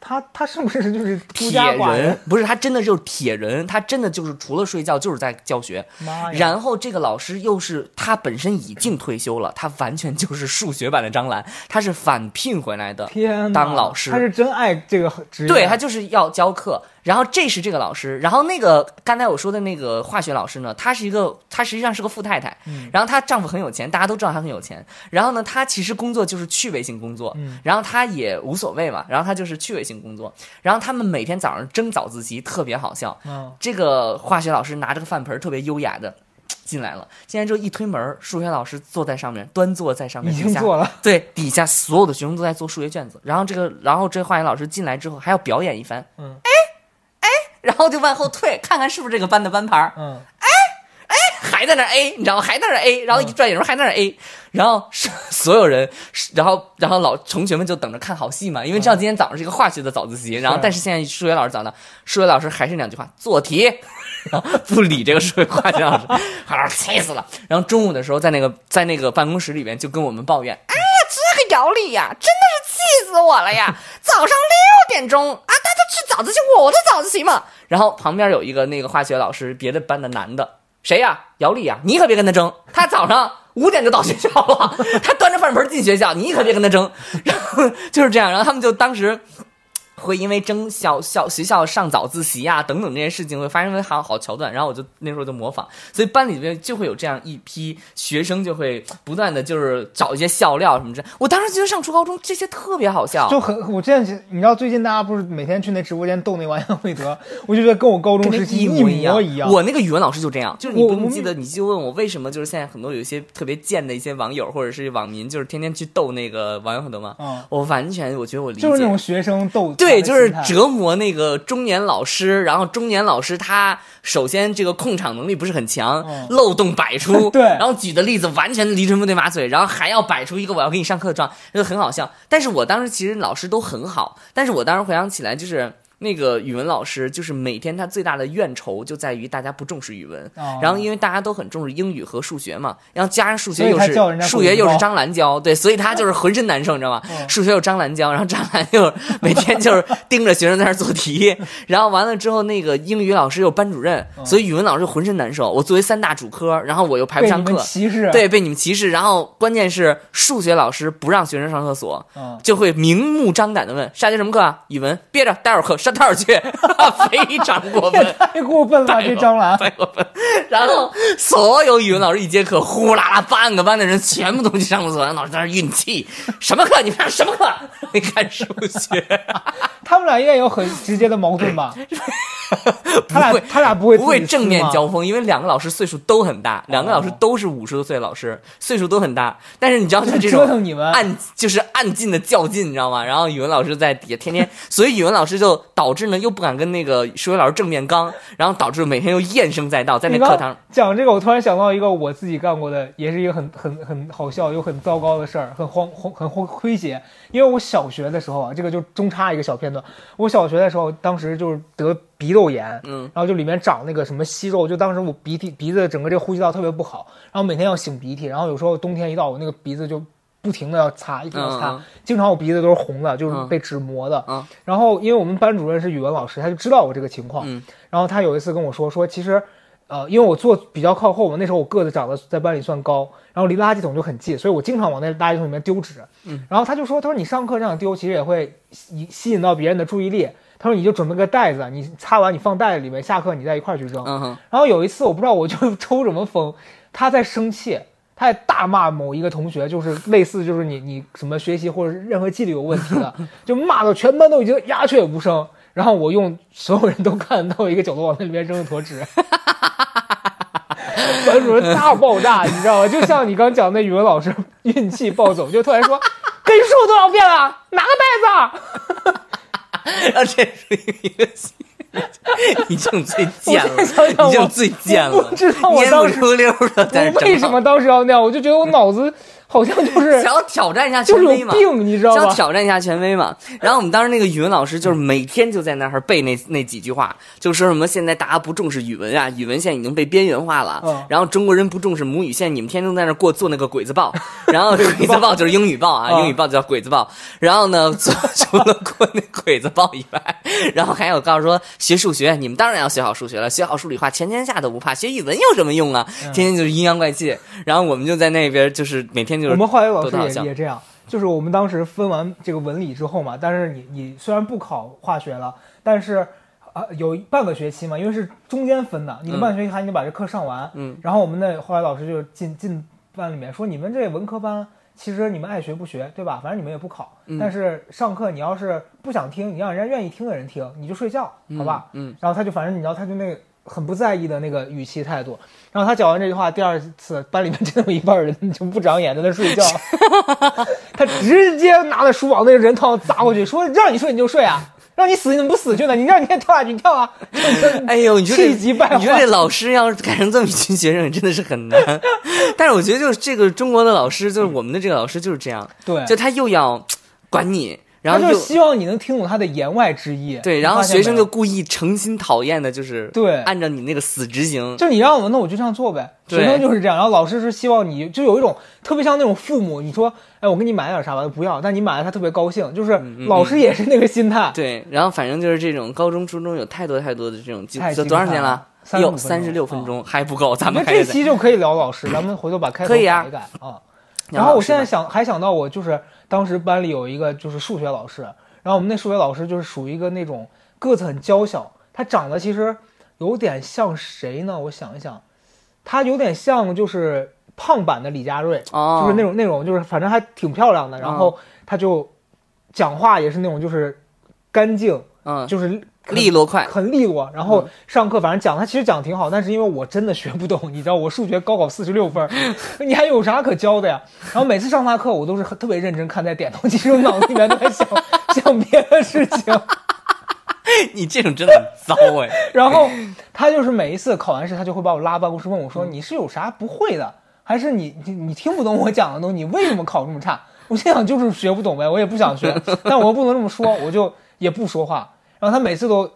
他他是不是就是铁人？不是他真的就是铁人，他真的就是除了睡觉就是在教学。然后这个老师又是他本身已经退休了，他完全就是数学版的张兰，他是返聘回来的。天，当老师他是真爱这个职业，对他就是要教课，然后这是这个老师，然后那个刚才我说的那个化学老师呢，她是一个，她实际上是个富太太，然后她丈夫很有钱，大家都知道她很有钱，然后呢，她其实工作就是趣味性工作，嗯。然后她也无所谓嘛，然后她就是趣味性工作，然后他们每天早上争早自习，特别好笑，嗯，这个化学老师拿着个饭盆，特别优雅的。进来了，进来之后一推门，数学老师坐在上面，端坐在上面，已经底下做了，对，底下所有的学生都在做数学卷子，然后这个，然后这个化学老师进来之后还要表演一番，嗯，哎哎，然后就往后退，看看是不是这个班的班牌儿，嗯，还在那 A，你知道吗？还在那 A，然后一转眼时候还在那儿 A，然后是 所有人，然后然后老同学们就等着看好戏嘛，因为知道今天早上是一个化学的早自习，然后但是现在数学老师早上，数学老师还是两句话，做题，然后不理这个数学化学老师，啊，气死了。然后中午的时候在那个在那个办公室里边就跟我们抱怨，哎呀，这个姚丽呀，真的是气死我了呀！早上六点钟啊，大家去早自习，我的早自习嘛。然后旁边有一个那个化学老师，别的班的男的。谁呀？姚丽呀！你可别跟他争，他早上五点就到学校了，他端着饭盆进学校，你可别跟他争。然后就是这样，然后他们就当时会因为争校校学校上早自习呀、等等这些事情会发生好好桥段，然后我就那时候就模仿，所以班里边就会有这样一批学生，就会不断的就是找一些笑料什么之类。我当时觉得上初高中这些特别好笑，就很，我现在你知道最近大家不是每天去那直播间逗那王阳慧德，我就觉得跟我高中时期模一样。一样。我那个语文老师就这样，就是你不用记得，你就问我为什么就是现在很多有一些特别贱的一些网友或者是网民，就是天天去逗那个王阳慧德吗？嗯我完全我觉得我理解，就是那种学生逗对对，就是折磨那个中年老师，然后中年老师他首先这个控场能力不是很强，嗯漏洞百出，对然后举的例子完全驴唇不对马嘴，然后还要摆出一个我要给你上课的状，就很好笑。但是我当时其实老师都很好，但是我当时回想起来就是。那个语文老师就是每天他最大的怨仇就在于大家不重视语文，哦然后因为大家都很重视英语和数学嘛，然后加上数学又是数学又是张兰教，对，所以他就是浑身难受，你知道吗？嗯数学有张兰教，然后张兰又 每天就是盯着学生在那做题，然后完了之后那个英语老师又班主任，所以语文老师浑身难受。我作为三大主科，然后我又排不被你们上课，歧视，对，被你们歧视。然后关键是数学老师不让学生上厕所，嗯，就会明目张胆的问下节什么课啊？语文，憋着，待会儿课上套去，非常过分。太过分了，这张兰。太过分。然后所有语文老师一节课，呼啦啦，半个班的人全部都去上厕所，让老师在那运气。什么课？你们上什么课？你看数学，他们俩应该有很直接的矛盾吧？他俩不会他俩不会不会正面交锋，因为两个老师岁数都很大，两个老师都是五十多岁的老师，岁数都很大。但是你知道，就这折种腾你们暗就是暗劲的较劲，你知道吗？然后语文老师在底下天天，所以语文老师就导致呢又不敢跟那个数学老师正面刚，然后导致每天又怨声载道，在那课堂。讲这个，我突然想到一个我自己干过的，也是一个很很很好笑又很糟糕的事儿，很荒荒很荒诙谐。因为我小学的时候啊，这个就中插一个小片段。我小学的时候，当时就是得鼻窦炎，嗯，然后就里面长那个什么息肉，就当时我鼻涕鼻子整个这个呼吸道特别不好，然后每天要擤鼻涕，然后有时候冬天一到，我那个鼻子就不停的要擦，一直要擦，经常我鼻子都是红的，就是嗯被纸磨的。嗯然后因为我们班主任是语文老师，他就知道我这个情况，嗯然后他有一次跟我说说，其实，呃，因为我坐比较靠后嘛，那时候我个子长得在班里算高，然后离垃圾桶就很近，所以我经常往那垃圾桶里面丢纸。嗯，然后他就说，他说你上课这样丢，其实也会吸吸引到别人的注意力。他说你就准备个袋子，你擦完你放袋子里面，下课你再一块儿去扔。嗯，然后有一次我不知道我就抽什么风，他在生气，他在大骂某一个同学，就是类似就是你你什么学习或者是任何纪律有问题的，就骂到全班都已经鸦雀无声。然后我用所有人都看到一个角度往那里面扔了坨纸，班主任大爆炸，你知道吗？就像你刚讲那语文老师运气暴走，就突然说跟你说过多少遍了，拿个袋子这属于一个戏，你这种最贱了，你这种最贱了，知道我当时溜溜的在这我为什么当时要那样？我就觉得我脑子好像就是想要挑战一下权威嘛？你知道想要？挑战一下权威嘛？然后我们当时那个语文老师就是每天就在那儿背那那几句话，就说什么现在大家不重视语文啊，语文现在已经被边缘化了。嗯然后中国人不重视母语，现在你们天天在那儿过做那个鬼子报，然后鬼子报就是英语报啊，嗯英语报就叫鬼子报。然后呢，做除了过那鬼子报以外，然后还有告诉说学数学，你们当然要学好数学了，学好数理化，全天下都不怕。学语文有什么用啊？嗯天天就是阴阳怪气。然后我们就在那边就是每天就是我们化学老师也也这样，就是我们当时分完这个文理之后嘛，但是你你虽然不考化学了，但是啊、有半个学期嘛，因为是中间分的，你的嗯半个学期还得把这课上完。嗯，然后我们的化学老师就进进班里面说，你们这文科班。其实你们爱学不学，对吧？反正你们也不考，嗯但是上课你要是不想听，你让人家愿意听的人听，你就睡觉，好吧？嗯，然后他就反正你知道，他就那个很不在意的那个语气态度。然后他讲完这句话，第二次班里面真的有一半人就不长眼，在那睡觉。他直接拿着书往那个人头上砸过去，说让你睡你就睡啊，让你死你怎么不死去呢？你让你先跳下去，你跳啊！哎呦，你说这气急败坏你说这老师要是改成这么一群学生，真的是很难。但是我觉得就是这个中国的老师，就是我们的这个老师就是这样，对，就他又要管你，然后就希望你能听懂他的言外之意。对，然后学生就故意诚心讨厌的，就是对按照你那个死执行。就你让我，那我就这样做呗。学生就是这样，然后老师是希望你，就有一种特别像那种父母，你说，哎，我给你买点啥吧，不要，但你买了他特别高兴，就是嗯老师也是那个心态。对，然后反正就是这种高中、初中有太多太多的这种，多长时间了？有，三十六分分钟还不够，咱们这期就可以聊老师，咱们回头把开头改一改啊。然后我现在想还想到我就是当时班里有一个就是数学老师，然后我们那数学老师就是属于一个那种个子很娇小，他长得其实有点像谁呢？我想一想，他有点像就是胖版的李佳瑞，哦，就是那种那种就是反正还挺漂亮的，然后他就讲话也是那种就是干净，嗯就是很利落快，很利落。然后上课反正讲他其实讲得挺好，但是因为我真的学不懂，你知道我数学高考四十六分，你还有啥可教的呀？然后每次上他课我都是特别认真看在点头，其实我脑子里面都在想 想别的事情。你这种真的很糟哎。然后他就是每一次考完试，他就会把我拉办公室问我说：“你是有啥不会的，还是你你你听不懂我讲的东西？你为什么考这么差？”我心想就是学不懂呗，我也不想学，但我又不能这么说，我就也不说话。然后他每次都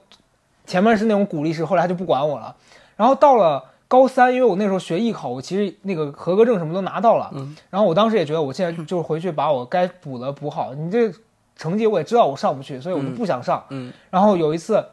前面是那种鼓励式，后来他就不管我了。然后到了高三，因为我那时候学艺考，我其实那个合格证什么都拿到了。然后我当时也觉得，我现在就是回去把我该补的补好。你这成绩我也知道我上不去，所以我就不想上。嗯然后有一次，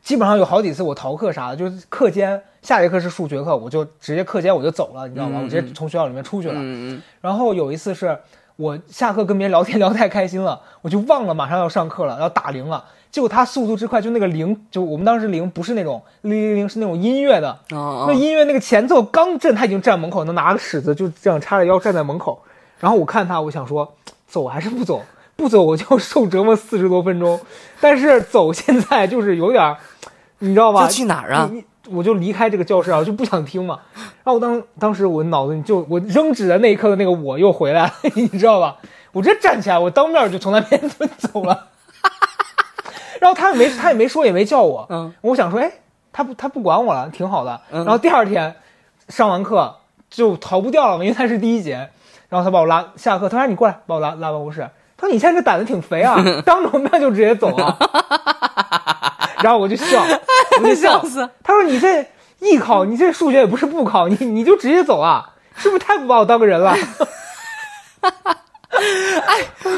基本上有好几次我逃课啥的，就是课间下节课是数学课，我就直接课间我就走了，你知道吗？嗯我直接从学校里面出去了。嗯嗯然后有一次是我下课跟别人聊天聊太开心了，我就忘了马上要上课了，要打铃了。结果他速度之快，就那个铃，就我们当时铃不是那种铃铃铃，是那种音乐的。那哦，音乐那个前奏刚震，他已经站门口，能拿个尺子就这样叉着腰站在门口。然后我看他，我想说走还是不走？不走我就受折磨四十多分钟。但是走现在就是有点，你知道吧？就去哪儿啊我就离开这个教室啊，我就不想听嘛。然后我当当时我脑子里就我扔纸的那一刻的那个我又回来了，你知道吧？我直接站起来，我当面就从那边就走了。然后他也没 他也没说也没叫我，嗯，我想说，哎，他不他不管我了，挺好的。嗯然后第二天上完课就逃不掉了嘛，因为他是第一节。然后他把我拉下课，他说：“你过来，把我拉拉办公室。”他说：“你现在这胆子挺肥啊，当着我面就直接走啊。”然后我就笑，我就笑笑死。他说：“你这艺考，你这数学也不是不考，你你就直接走啊，是不是太不把我当个人了？”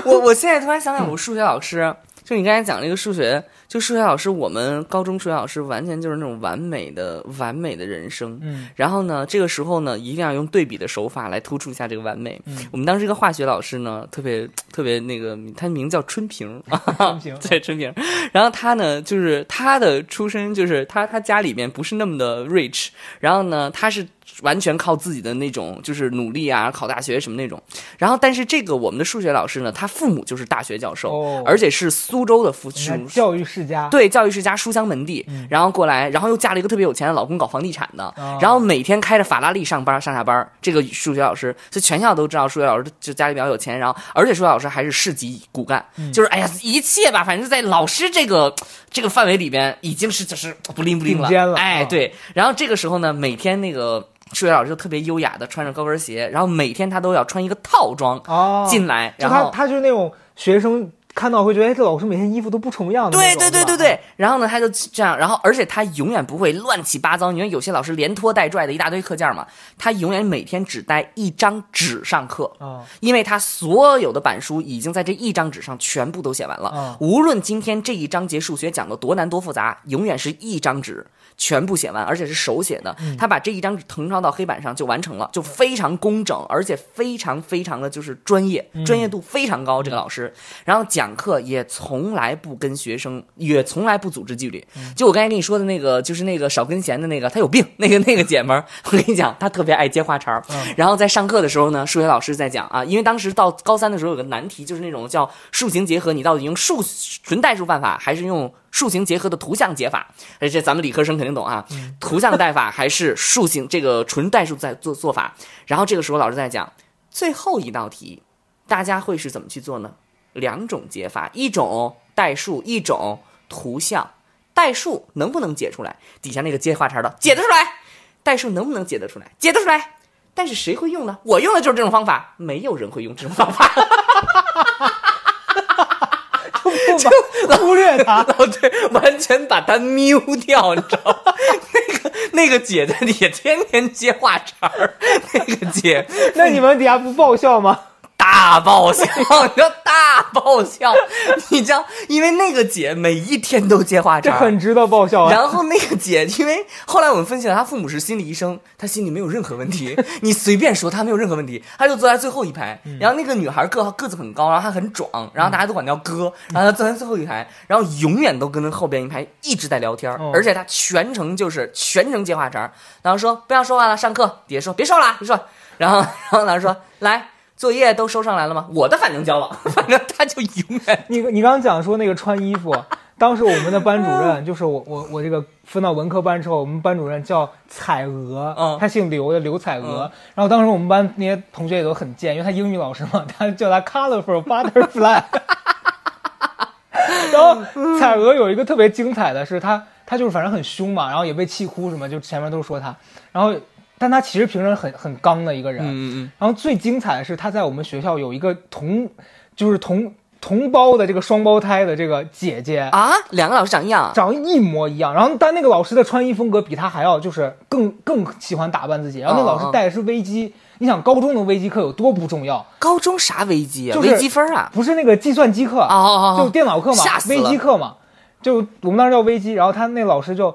我我现在突然想想，我数学老师，就你刚才讲那个数学，就数学老师，我们高中数学老师完全就是那种完美的完美的人生。嗯然后呢，这个时候呢，一定要用对比的手法来突出一下这个完美。嗯我们当时一个化学老师呢，特别特别那个，他名叫春平，春平 对春平。然后他呢，就是他的出身就是他他家里面不是那么的 rich，然后呢，他是完全靠自己的那种就是努力啊，考大学什么那种。然后，但是这个我们的数学老师呢，他父母就是大学教授，哦。而且是苏州的父。教育世家，对，教育世家书香门第，然后过来，然后又嫁了一个特别有钱的老公，搞房地产的，哦。然后每天开着法拉利上班上下班。这个数学老师，就全校都知道数学老师就家里比较有钱，然后而且数学老师还是市级骨干，嗯。就是哎呀一切吧，反正在老师这个这个范围里边已经是就是不灵不灵了哎，嗯对。然后这个时候呢，每天那个数学老师就特别优雅的穿着高跟鞋，然后每天他都要穿一个套装哦，进来，然后他就是那种学生看到会觉得，哎，这老师每天衣服都不重样的对对对对对，然后呢，他就这样，然后而且他永远不会乱七八糟，因为有些老师连拖带拽的一大堆课件嘛，他永远每天只带一张纸上课，啊，因为他所有的板书已经在这一张纸上全部都写完了。嗯无论今天这一章节数学讲的多难多复杂，永远是一张纸全部写完，而且是手写的。他把这一张纸誊抄到黑板上就完成了，就非常工整，而且非常非常的就是专业，专业度非常高。这个老师，然后讲课也从来不跟学生，也从来不组织纪律。就我刚才跟你说的那个，就是那个少根弦的那个，他有病。那个那个姐们儿，我跟你讲，她特别爱接话茬儿。然后在上课的时候呢，数学老师在讲啊，因为当时到高三的时候有个难题，就是那种叫数形结合，你到底用数纯代数办法，还是用数形结合的图像解法？而且咱们理科生肯定懂啊，图像代法还是数形这个纯代数在做做法？然后这个时候老师在讲最后一道题，大家会是怎么去做呢？两种解法，一种代数，一种图像。代数能不能解出来？底下那个接话茬的解得出来，代数能不能解得出来？解得出来。但是谁会用呢？我用的就是这种方法，没有人会用这种方法。不把忽略他。哦，对，完全把他瞄掉，你知道吗？那个那个姐在底下天天接话茬儿，那个姐那你们底下不爆笑吗？大爆笑，你知道大爆笑，你知道，因为那个姐每一天都接话茬。这很值得爆笑啊！然后那个姐，因为后来我们分析了，她父母是心理医生，她心里没有任何问题，你随便说她没有任何问题，她就坐在最后一排。然后那个女孩个个子很高，然后她很壮，然后大家都管她叫哥，然后她坐在最后一排，然后永远都跟后边一排一直在聊天，哦而且她全程就是全程接话茬儿，然后说不要说话了，上课，底下说别说了，别说，然后然后老师说来。作业都收上来了吗？我的反正交了，反正他就永远你你刚刚讲说那个穿衣服，当时我们的班主任就是我我我这个分到文科班之后，我们班主任叫彩娥，嗯他姓刘的刘彩娥。然后当时我们班那些同学也都很贱，因为他英语老师嘛，他叫他 colorful butterfly。然后彩娥有一个特别精彩的是，他他就是反正很凶嘛，然后也被气哭什么，就前面都说他，然后但他其实平时很很刚的一个人。嗯嗯然后最精彩的是，他在我们学校有一个同就是同同胞的这个双胞胎的这个姐姐。啊，两个老师长一样，长得一模一样，然后但那个老师的穿衣风格比他还要就是更更喜欢打扮自己，然后那个老师带的是危机，你想高中的微机课有多不重要？高中啥微机啊？就是微积分啊？不是那个计算机课，就电脑课嘛微机课嘛，就我们当时叫微机，然后他那老师就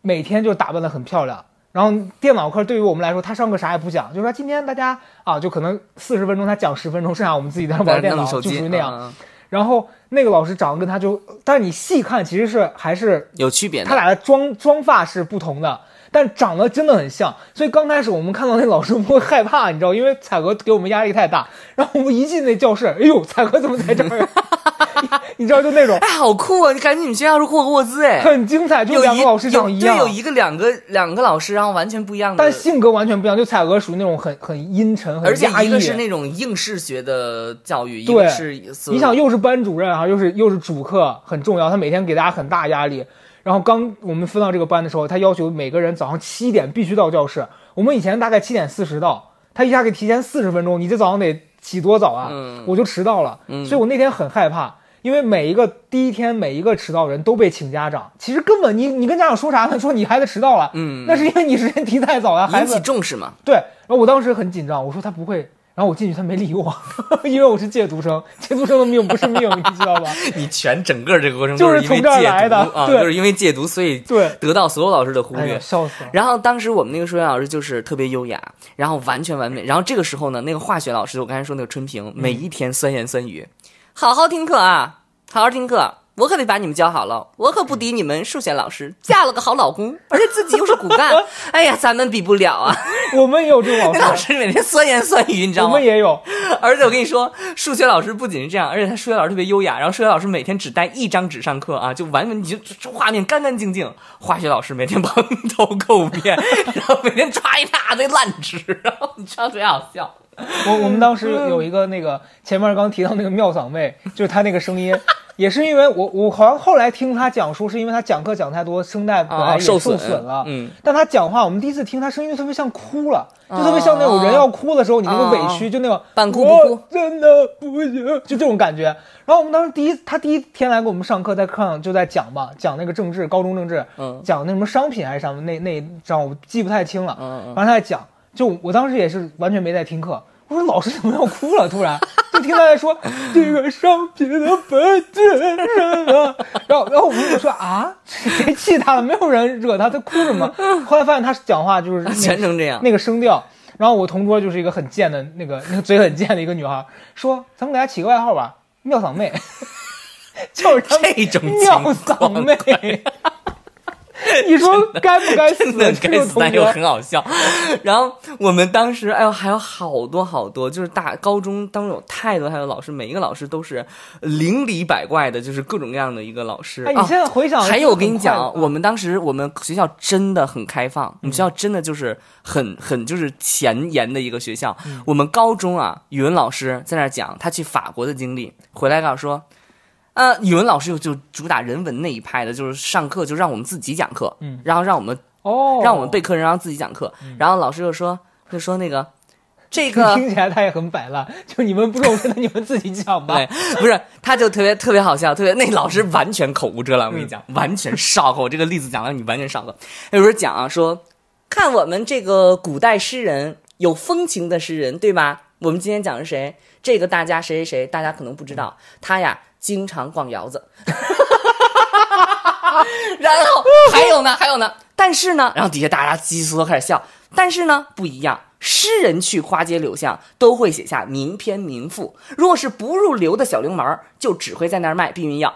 每天就打扮的很漂亮。然后电脑课对于我们来说，他上课啥也不讲，就说今天大家啊，就可能四十分钟他讲十分钟，剩下我们自己在那玩电脑，就属于那样。然后那个老师长得跟他就，但是你细看其实是还是有区别的。他俩的妆妆发是不同的，但长得真的很像。所以刚开始我们看到那老师，我们会害怕，你知道，因为彩娥给我们压力太大。然后我们一进那教室，哎呦，彩娥怎么在这儿？你知道，就那种哎，好酷啊！你感觉你们学校是霍格沃兹哎，很精彩，就有两个老师长一样有对，有，一个两个两个老师，然后完全不一样的，但性格完全不一样。就彩娥属于那种很很阴沉、很而且压抑。一个是那种应试学的教育，一对个是你想，又是班主任啊，又是又是主课，很重要。他每天给大家很大压力。然后刚我们分到这个班的时候，他要求每个人早上七点必须到教室。我们以前大概七点四十到，他一下给提前四十分钟，你这早上得起多早啊？嗯我就迟到了，嗯所以我那天很害怕，因为每一个第一天每一个迟到人都被请家长。其实根本你你跟家长说啥呢？说你孩子迟到了，嗯那是因为你时间提太早呀，孩子引起重视嘛。对，然后我当时很紧张，我说他不会，然后我进去他没理我，因为我是借读生，借读生的命不是命，你知道吧？你全整个这个过程就是从这儿来的啊，对就是因为借读，所以对，得到所有老师的忽略哎，。笑死了。然后当时我们那个数学老师就是特别优雅，然后完全完美。然后这个时候呢，那个化学老师，我刚才说那个春平，每一天酸言酸语，好好听课啊，好好听课。我可得把你们教好了，我可不敌你们数学老师，嫁了个好老公，而且自己又是骨干，哎呀，咱们比不了啊！我们也有这种老师，老师每天酸言酸语，你知道吗我们？也有，而且我跟你说，数学老师不仅是这样，而且他数学老师特别优雅。然后数学老师每天只带一张纸上课啊，就完全你就这画面干干净净。化学老师每天蓬头垢面，然后每天抓一大堆烂纸，然后你知道特别好笑。我我们当时有一个那个前面刚提到那个妙嗓妹，就是她那个声音，也是因为我我好像后来听她讲述，是因为她讲课讲太多，声带本来也受啊受损损了。嗯，但她讲话，我们第一次听她声音就特别像哭了，就特别像那种人要哭的时候，你那个委屈，就那种半哭不哭真的不行，就这种感觉。然后我们当时第一，她第一天来给我们上课，在课上就在讲嘛，讲那个政治，高中政治，嗯讲那什么商品还是什么那那一章我记不太清了。嗯嗯反正他在讲，就我当时也是完全没在听课。我说老师怎么要哭了？突然 就听他在说这个商品的本质是什么？然后然后我们就说啊，谁气他了？没有人惹他，他哭什么？后来发现他讲话就是那全程这样。那个声调。然后我同桌就是一个很贱的那个那个嘴很贱的一个女孩，说咱们给她起个外号吧，妙嗓妹，就是她这种妙情嗓况，妹。你说该不该死？真的该死，但又个同学很好笑。然后我们当时，哎呦，还有好多好多，就是大高中当中有太多太多老师，每一个老师都是灵里百怪的，就是各种各样的一个老师。哎，你啊现在回想，还有，我跟你讲，我们当时我们学校真的很开放，我们学校真的就是很很就是前沿的一个学校。我们高中啊，语文老师在那儿讲他去法国的经历，回来告诉说。呃，语文老师就就主打人文那一派的，就是上课就让我们自己讲课，嗯然后让我们哦，让我们备课，然后自己讲课。然后老师就说就说那个这个 听起来他也很摆烂，就你们不懂事，那你们自己讲吧。对，不是，他就特别特别好笑，特别那老师完全口无遮拦，我跟你讲，完全上口。我这个例子讲了，你完全上口。有时候讲啊，说看我们这个古代诗人有风情的诗人，对吧？我们今天讲的是谁？这个大家谁谁谁，大家可能不知道，他呀经常逛窑子。然后还有呢，还有呢，但是呢，然后底下大家叽叽都开始笑，但是呢不一样。诗人去花街柳巷都会写下名篇名赋，如果是不入流的小流氓，就只会在那儿卖避孕药。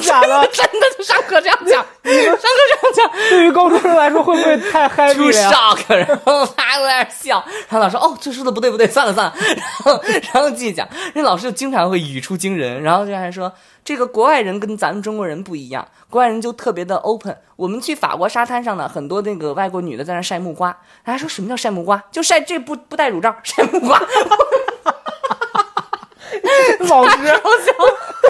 真的假的？真的，就上课这样讲，上课这样讲，对于高中生来说，会不会太 happy 出了呀？shock，然后大家都在那笑，然后老师说哦，这说的不对不对，算了算了，然后然后继续讲，那老师就经常会语出惊人，然后就还说这个国外人跟咱们中国人不一样，国外人就特别的 open。我们去法国沙滩上呢，很多那个外国女的在那晒木瓜，大家说什么叫晒木瓜？就晒这不不戴乳罩晒木瓜，老师，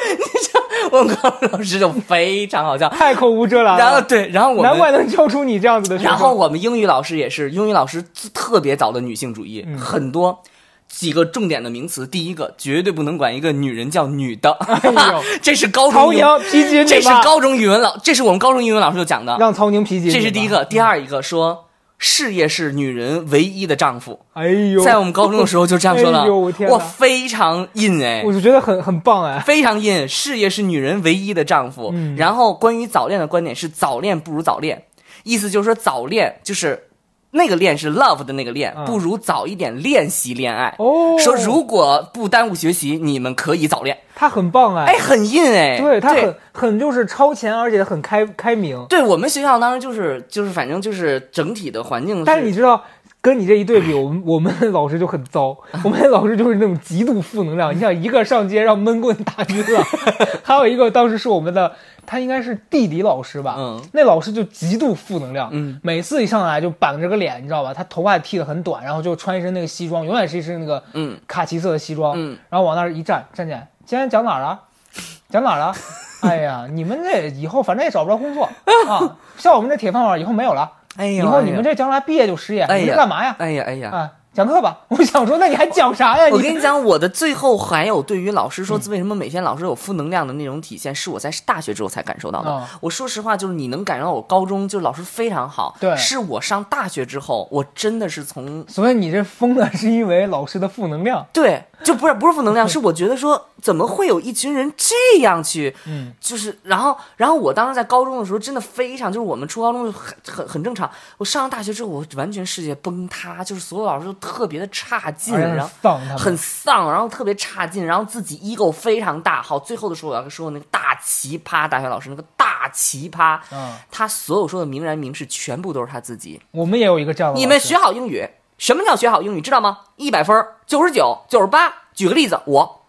好笑。我们高中老师就非常好笑。太口无遮拦了，然后对，然后我们难怪能教出你这样子的。然后我们英语老师也是，英语老师特别早的女性主义，嗯很多几个重点的名词。第一个，绝对不能管一个女人叫女的，哎，这是高中曹，宁皮筋这是高中语文老，这是我们高中语文老师就讲的，让曹宁皮筋，这是第一个。第二一个说，事业是女人唯一的丈夫，哎呦，在我们高中的时候就这样说了，哎呦我天哪。哇，非常硬哎。我。就觉得很很棒哎。非常硬，事业是女人唯一的丈夫。嗯。然后关于早恋的观点是早恋不如早恋，意思就是说早恋就是那个恋是 love 的那个恋，嗯不如早一点练习恋爱。哦，说如果不耽误学习，你们可以早恋。他很棒哎，哎，很硬哎，对他很很就是超前，而且很开开明。对我们学校当时就是就是反正就是整体的环境，但是你知道，跟你这一对比，我们 我们老师就很糟，我们的老师就是那种极度负能量。你想，一个上街让闷棍打晕了，还有一个当时是我们的，他应该是地理老师吧？嗯，那老师就极度负能量，嗯，每次一上来就板着个脸，你知道吧？他头发剃得很短，然后就穿一身那个西装，永远是一身那个嗯卡其色的西装，嗯，然后往那儿一站，站起来，今天讲哪儿了？讲哪儿了？哎呀，你们这以后反正也找不着工作啊，像我们这铁饭碗以后没有了。哎呀，以后你们这将来毕业就失业，哎呀你们干嘛呀？哎呀哎呀。啊，讲课吧。我想说，那你还讲啥呀？我跟你讲，我的最后还有对于老师说为什么每天老师有负能量的那种体现，是我在大学之后才感受到的。嗯我说实话，就是你能感受到我高中就是老师非常好，对是我上大学之后，我真的是从所以你这疯了，是因为老师的负能量。对，就不是不是负能量，是我觉得说怎么会有一群人这样去，嗯，就是然后然后我当时在高中的时候真的非常，就是我们初高中就很很很正常，我上了大学之后，我完全世界崩塌，就是所有老师都特别的差劲，然后。很丧，然后特别差劲，然后自己 ego 非常大。好，最后的时候我要说那个大奇葩大学老师，那个大奇葩，嗯，他所有说的名人名事全部都是他自己。我们也有一个这样的。你们学好英语，什么叫学好英语？知道吗？一百分九十九、九十八。举个例子，我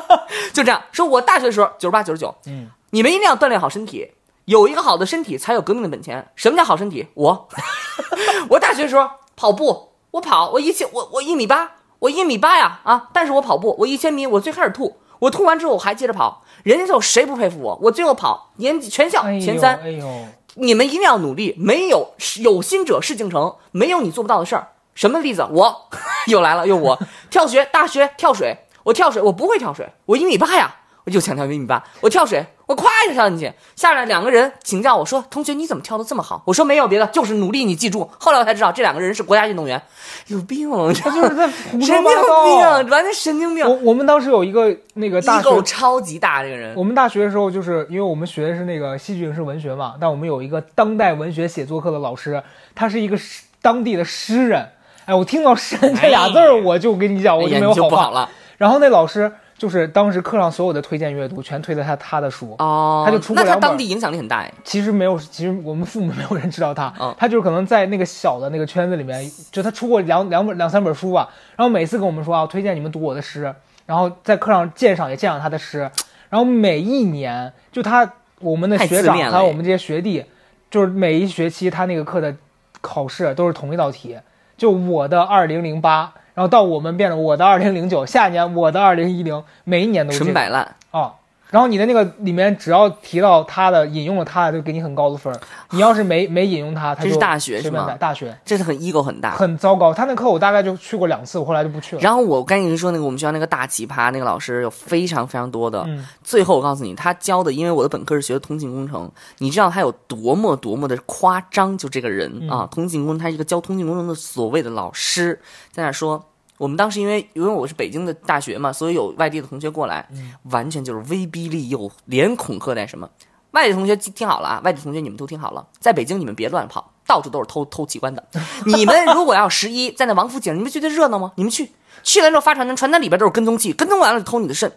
就这样说，我大学的时候九十八、九十九。嗯，你们一定要锻炼好身体，有一个好的身体才有革命的本钱。什么叫好身体？我，我大学的时候跑步，我跑，我一千，我我一米八，我一米八呀啊！但是我跑步，我一千米，我最开始吐，我吐完之后我还接着跑，人家就谁不佩服我？我最后跑年级全校哎呦前三。哎呦，你们一定要努力，没有有心者事竟成，没有你做不到的事儿。什么例子？我 又来了，又我跳学，大学跳水，我跳水，我不会跳水，我一米八呀，我就想跳一米八，我跳水，我咵一下跳进去，下来两个人请教我说：“同学，你怎么跳的这么好？”我说：“没有别的，就是努力，你记住。”后来我才知道，这两个人是国家运动员，有病，他就是在胡神经说八道。病，完全神经病我我们当时有一个那个大学超级大，这个人。我们大学的时候，就是因为我们学的是那个戏剧影视文学嘛，但我们有一个当代文学写作课的老师，他是一个诗当地的诗人。哎，我听到“诗人”这俩字儿，我就跟你讲，我就就没有好话。不好了然后那老师就是当时课上所有的推荐阅读，全推的他他的书。哦，他就出过那他两本当地影响力很大哎。其实没有，其实我们父母没有人知道他，嗯他就是可能在那个小的那个圈子里面，就他出过两两本两三本书吧，然后每次跟我们说啊，推荐你们读我的诗，然后在课上鉴赏也鉴赏他的诗，然后每一年就他我们的太学长恋了哎还有我们这些学弟，就是每一学期他那个课的考试都是同一道题，就我的二零零八，然后到我们变成我的二零零九，下一年我的二零一零，每一年都是这个纯摆烂，啊。然后你的那个里面只要提到他的引用了他的，就给你很高的分儿。你要是没没引用他，他就是大学是吗大学这是很 ego 很大。很糟糕。他那课我大概就去过两次，我后来就不去了。然后我刚跟你说那个我们学校那个大奇葩那个老师有非常非常多的，嗯最后我告诉你，他教的，因为我的本科是学的通信工程，你知道他有多么多么的夸张？就这个人、嗯啊，通信工他是一个教通信工程的所谓的老师，在那说。我们当时因为因为我是北京的大学嘛，所以有外地的同学过来，嗯完全就是威逼利诱，连恐吓带什么。外地同学听好了啊，外地同学你们都听好了，在北京你们别乱跑，到处都是偷偷器官的。你们如果要十一在那王府井，你们觉得热闹吗？你们去去了之后发传单，传单里边都是跟踪器，跟踪完了就偷你的肾。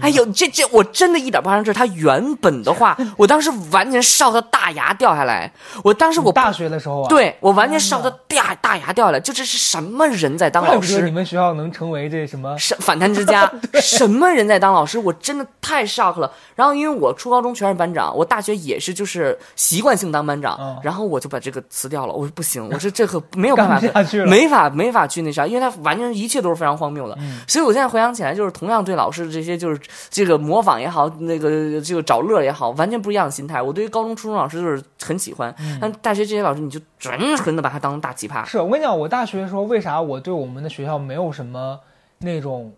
哎呦，这这我真的一点不夸张，这是他原本的话，我当时完全笑到大牙掉下来。我当时我大学的时候啊，，对我完全笑到大大牙掉下来，就这是什么人在当老怪不得你？们学校能成为这什么？是反弹之家，什么人在当老师？我真的太 shock 了。然后因为我初高中全是班长，我大学也是就是习惯性当班长，嗯然后我就把这个辞掉了。我说不行，我说这可没有办法 没法没法去那啥，因为他完全一切都是非常荒谬的。嗯所以我现在回想起来，就是同样对老师的这些就是这个模仿也好，那个这个找乐也好，完全不一样的心态。我对于高中、初中老师就是很喜欢，但大学这些老师你就纯纯的把他当大奇葩。是我跟你讲，我大学的时候为啥我对我们的学校没有什么那种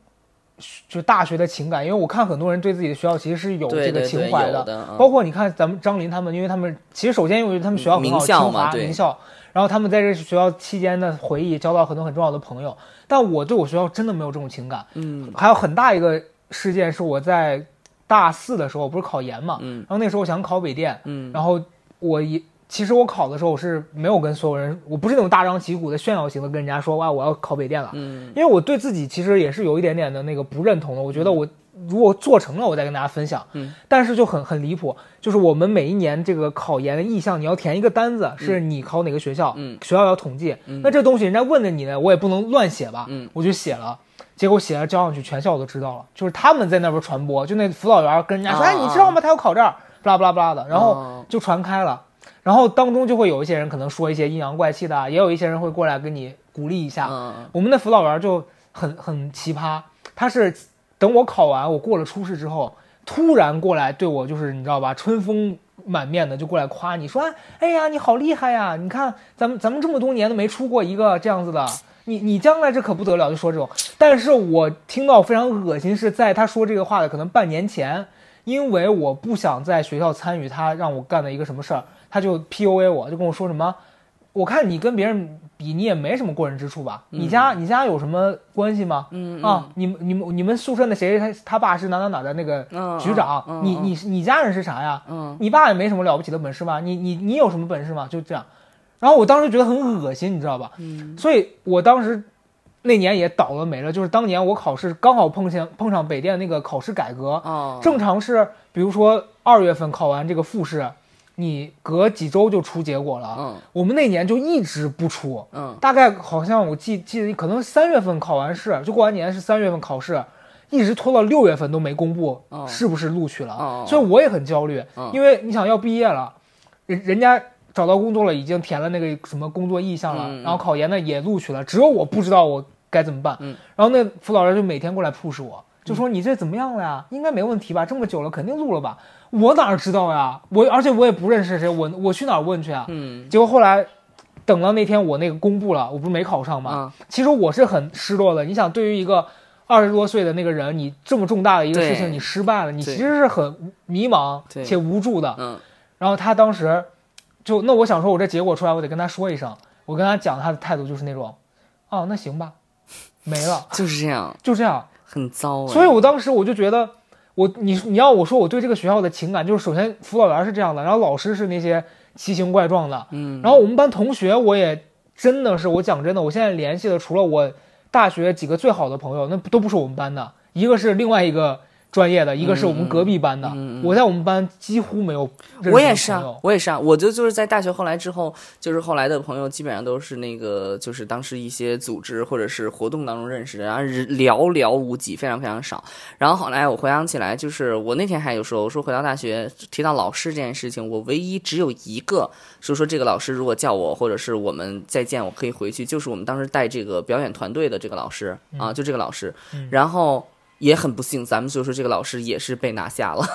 就大学的情感？因为我看很多人对自己的学校其实是有这个对对对情怀的嗯包括你看咱们张林他们，因为他们其实首先因为他们学校很好，名校清嘛名校，然后他们在这学校期间的回忆，交到很多很重要的朋友。但我对我学校真的没有这种情感。嗯还有很大一个事件是我在大四的时候，不是考研嘛，嗯。然后那时候我想考北电，嗯。然后我一其实我考的时候我是没有跟所有人，我不是那种大张旗鼓的炫耀型的跟人家说哇我要考北电了，嗯。因为我对自己其实也是有一点点的那个不认同的，我觉得我如果做成了我再跟大家分享，嗯，但是就很很离谱，就是我们每一年这个考研的意向，你要填一个单子，是你考哪个学校，嗯。学校要统计，那这东西人家问的你呢，我也不能乱写吧，嗯。我就写了。结果写了交上去，全校都知道了，就是他们在那边传播，就那辅导员跟人家说：“啊哎，你知道吗？他要考这儿，不拉不拉不拉的。”然后哦就传开了。然后当中就会有一些人可能说一些阴阳怪气的啊，也有一些人会过来跟你鼓励一下。嗯我们的辅导员就很很奇葩，他是等我考完，我过了初试之后，突然过来对我就是你知道吧，春风满面的就过来夸你说，哎呀你好厉害呀，你看咱们咱们这么多年都没出过一个这样子的。你你将来这可不得了，就说这种。但是我听到非常恶心，是在他说这个话的可能半年前，因为我不想在学校参与他让我干的一个什么事儿，他就 PUA 我，就跟我说什么，我看你跟别人比，你也没什么过人之处吧？你家你家有什么关系吗？嗯啊，你们你们你们宿舍那谁他他爸是哪哪哪的那个嗯局长，嗯你你你家人是啥呀？嗯你爸也没什么了不起的本事吧？你你你有什么本事吗？就这样，然后我当时觉得很恶心，你知道吧？嗯。所以我当时那年也倒了霉了，就是当年我考试刚好碰见碰上北电那个考试改革，哦，正常是比如说二月份考完这个复试，你隔几周就出结果了，嗯。我们那年就一直不出，嗯。大概好像我记记得可能三月份考完试，就过完年是三月份考试，一直拖到六月份都没公布哦。是不是录取了，哦。所以我也很焦虑，嗯。因为你想要毕业了，人人家找到工作了，已经填了那个什么工作意向了，然后考研呢也录取了，只有我不知道我该怎么办，嗯然后那辅导员就每天过来 push 我。就说你这怎么样了呀？应该没问题吧？这么久了，肯定录了吧？我哪知道呀？我而且我也不认识谁，我我去哪儿问去啊？嗯结果后来等到那天我那个公布了，我不是没考上吗？啊其实我是很失落的。你想，对于一个二十多岁的那个人，你这么重大的一个事情你失败了，你其实是很迷茫且无助的。嗯然后他当时就那我想说，我这结果出来，我得跟他说一声。我跟他讲，他的态度就是那种，哦，那行吧，没了，就是这样，就这样。很糟哎。所以我当时我就觉得，我你你要我说我对这个学校的情感，就是首先辅导员是这样的，然后老师是那些奇形怪状的，嗯然后我们班同学我也真的是，我讲真的，我现在联系的除了我大学几个最好的朋友，那都不是我们班的，一个是另外一个专业的，一个是我们隔壁班的，我在我们班几乎没有我也是啊，我也是啊，我就就是在大学后来之后，就是后来的朋友基本上都是那个，就是当时一些组织或者是活动当中认识的，然后人寥寥无几，非常非常少。然后后来我回想起来，就是我那天还有说，我说回到大学提到老师这件事情，我唯一只有一个，说说这个老师如果叫我或者是我们再见，我可以回去，就是我们当时带这个表演团队的这个老师啊，就这个老师，然后。也很不幸，咱们就说这个老师也是被拿下了。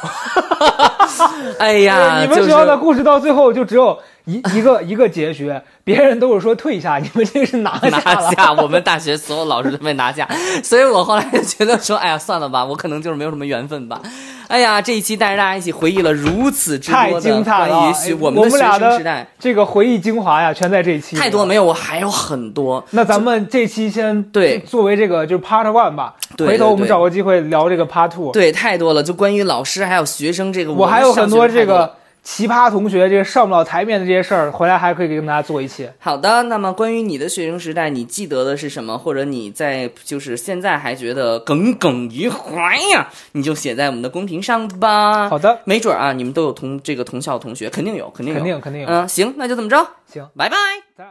哎呀，你们学校的故事到最后就只有一一个一个结局，别人都是说退下，你们这个是拿下拿了。下，我们大学所有老师都被拿下，所以我后来就觉得说，哎呀，算了吧，我可能就是没有什么缘分吧。哎呀，这一期带着大家一起回忆了如此之多的精彩了！关于我们的学们俩的生时代，这个回忆精华呀，全在这一期。太多没有，我还有很多。那咱们这期先对作为这个就是 Part One 吧，回头我们找个机会聊这个 Part Two。对，太多了，就关于老师还有学生这个，我还有很多这个奇葩同学，这个上不了台面的这些事儿，回来还可以跟大家做一期。好的，那么关于你的学生时代，你记得的是什么？或者你在就是现在还觉得耿耿于怀呀？你就写在我们的公屏上吧。好的，没准儿啊，你们都有同这个同校同学，肯定有，肯定有，肯定肯定有。嗯，行，那就这么着，行，拜拜。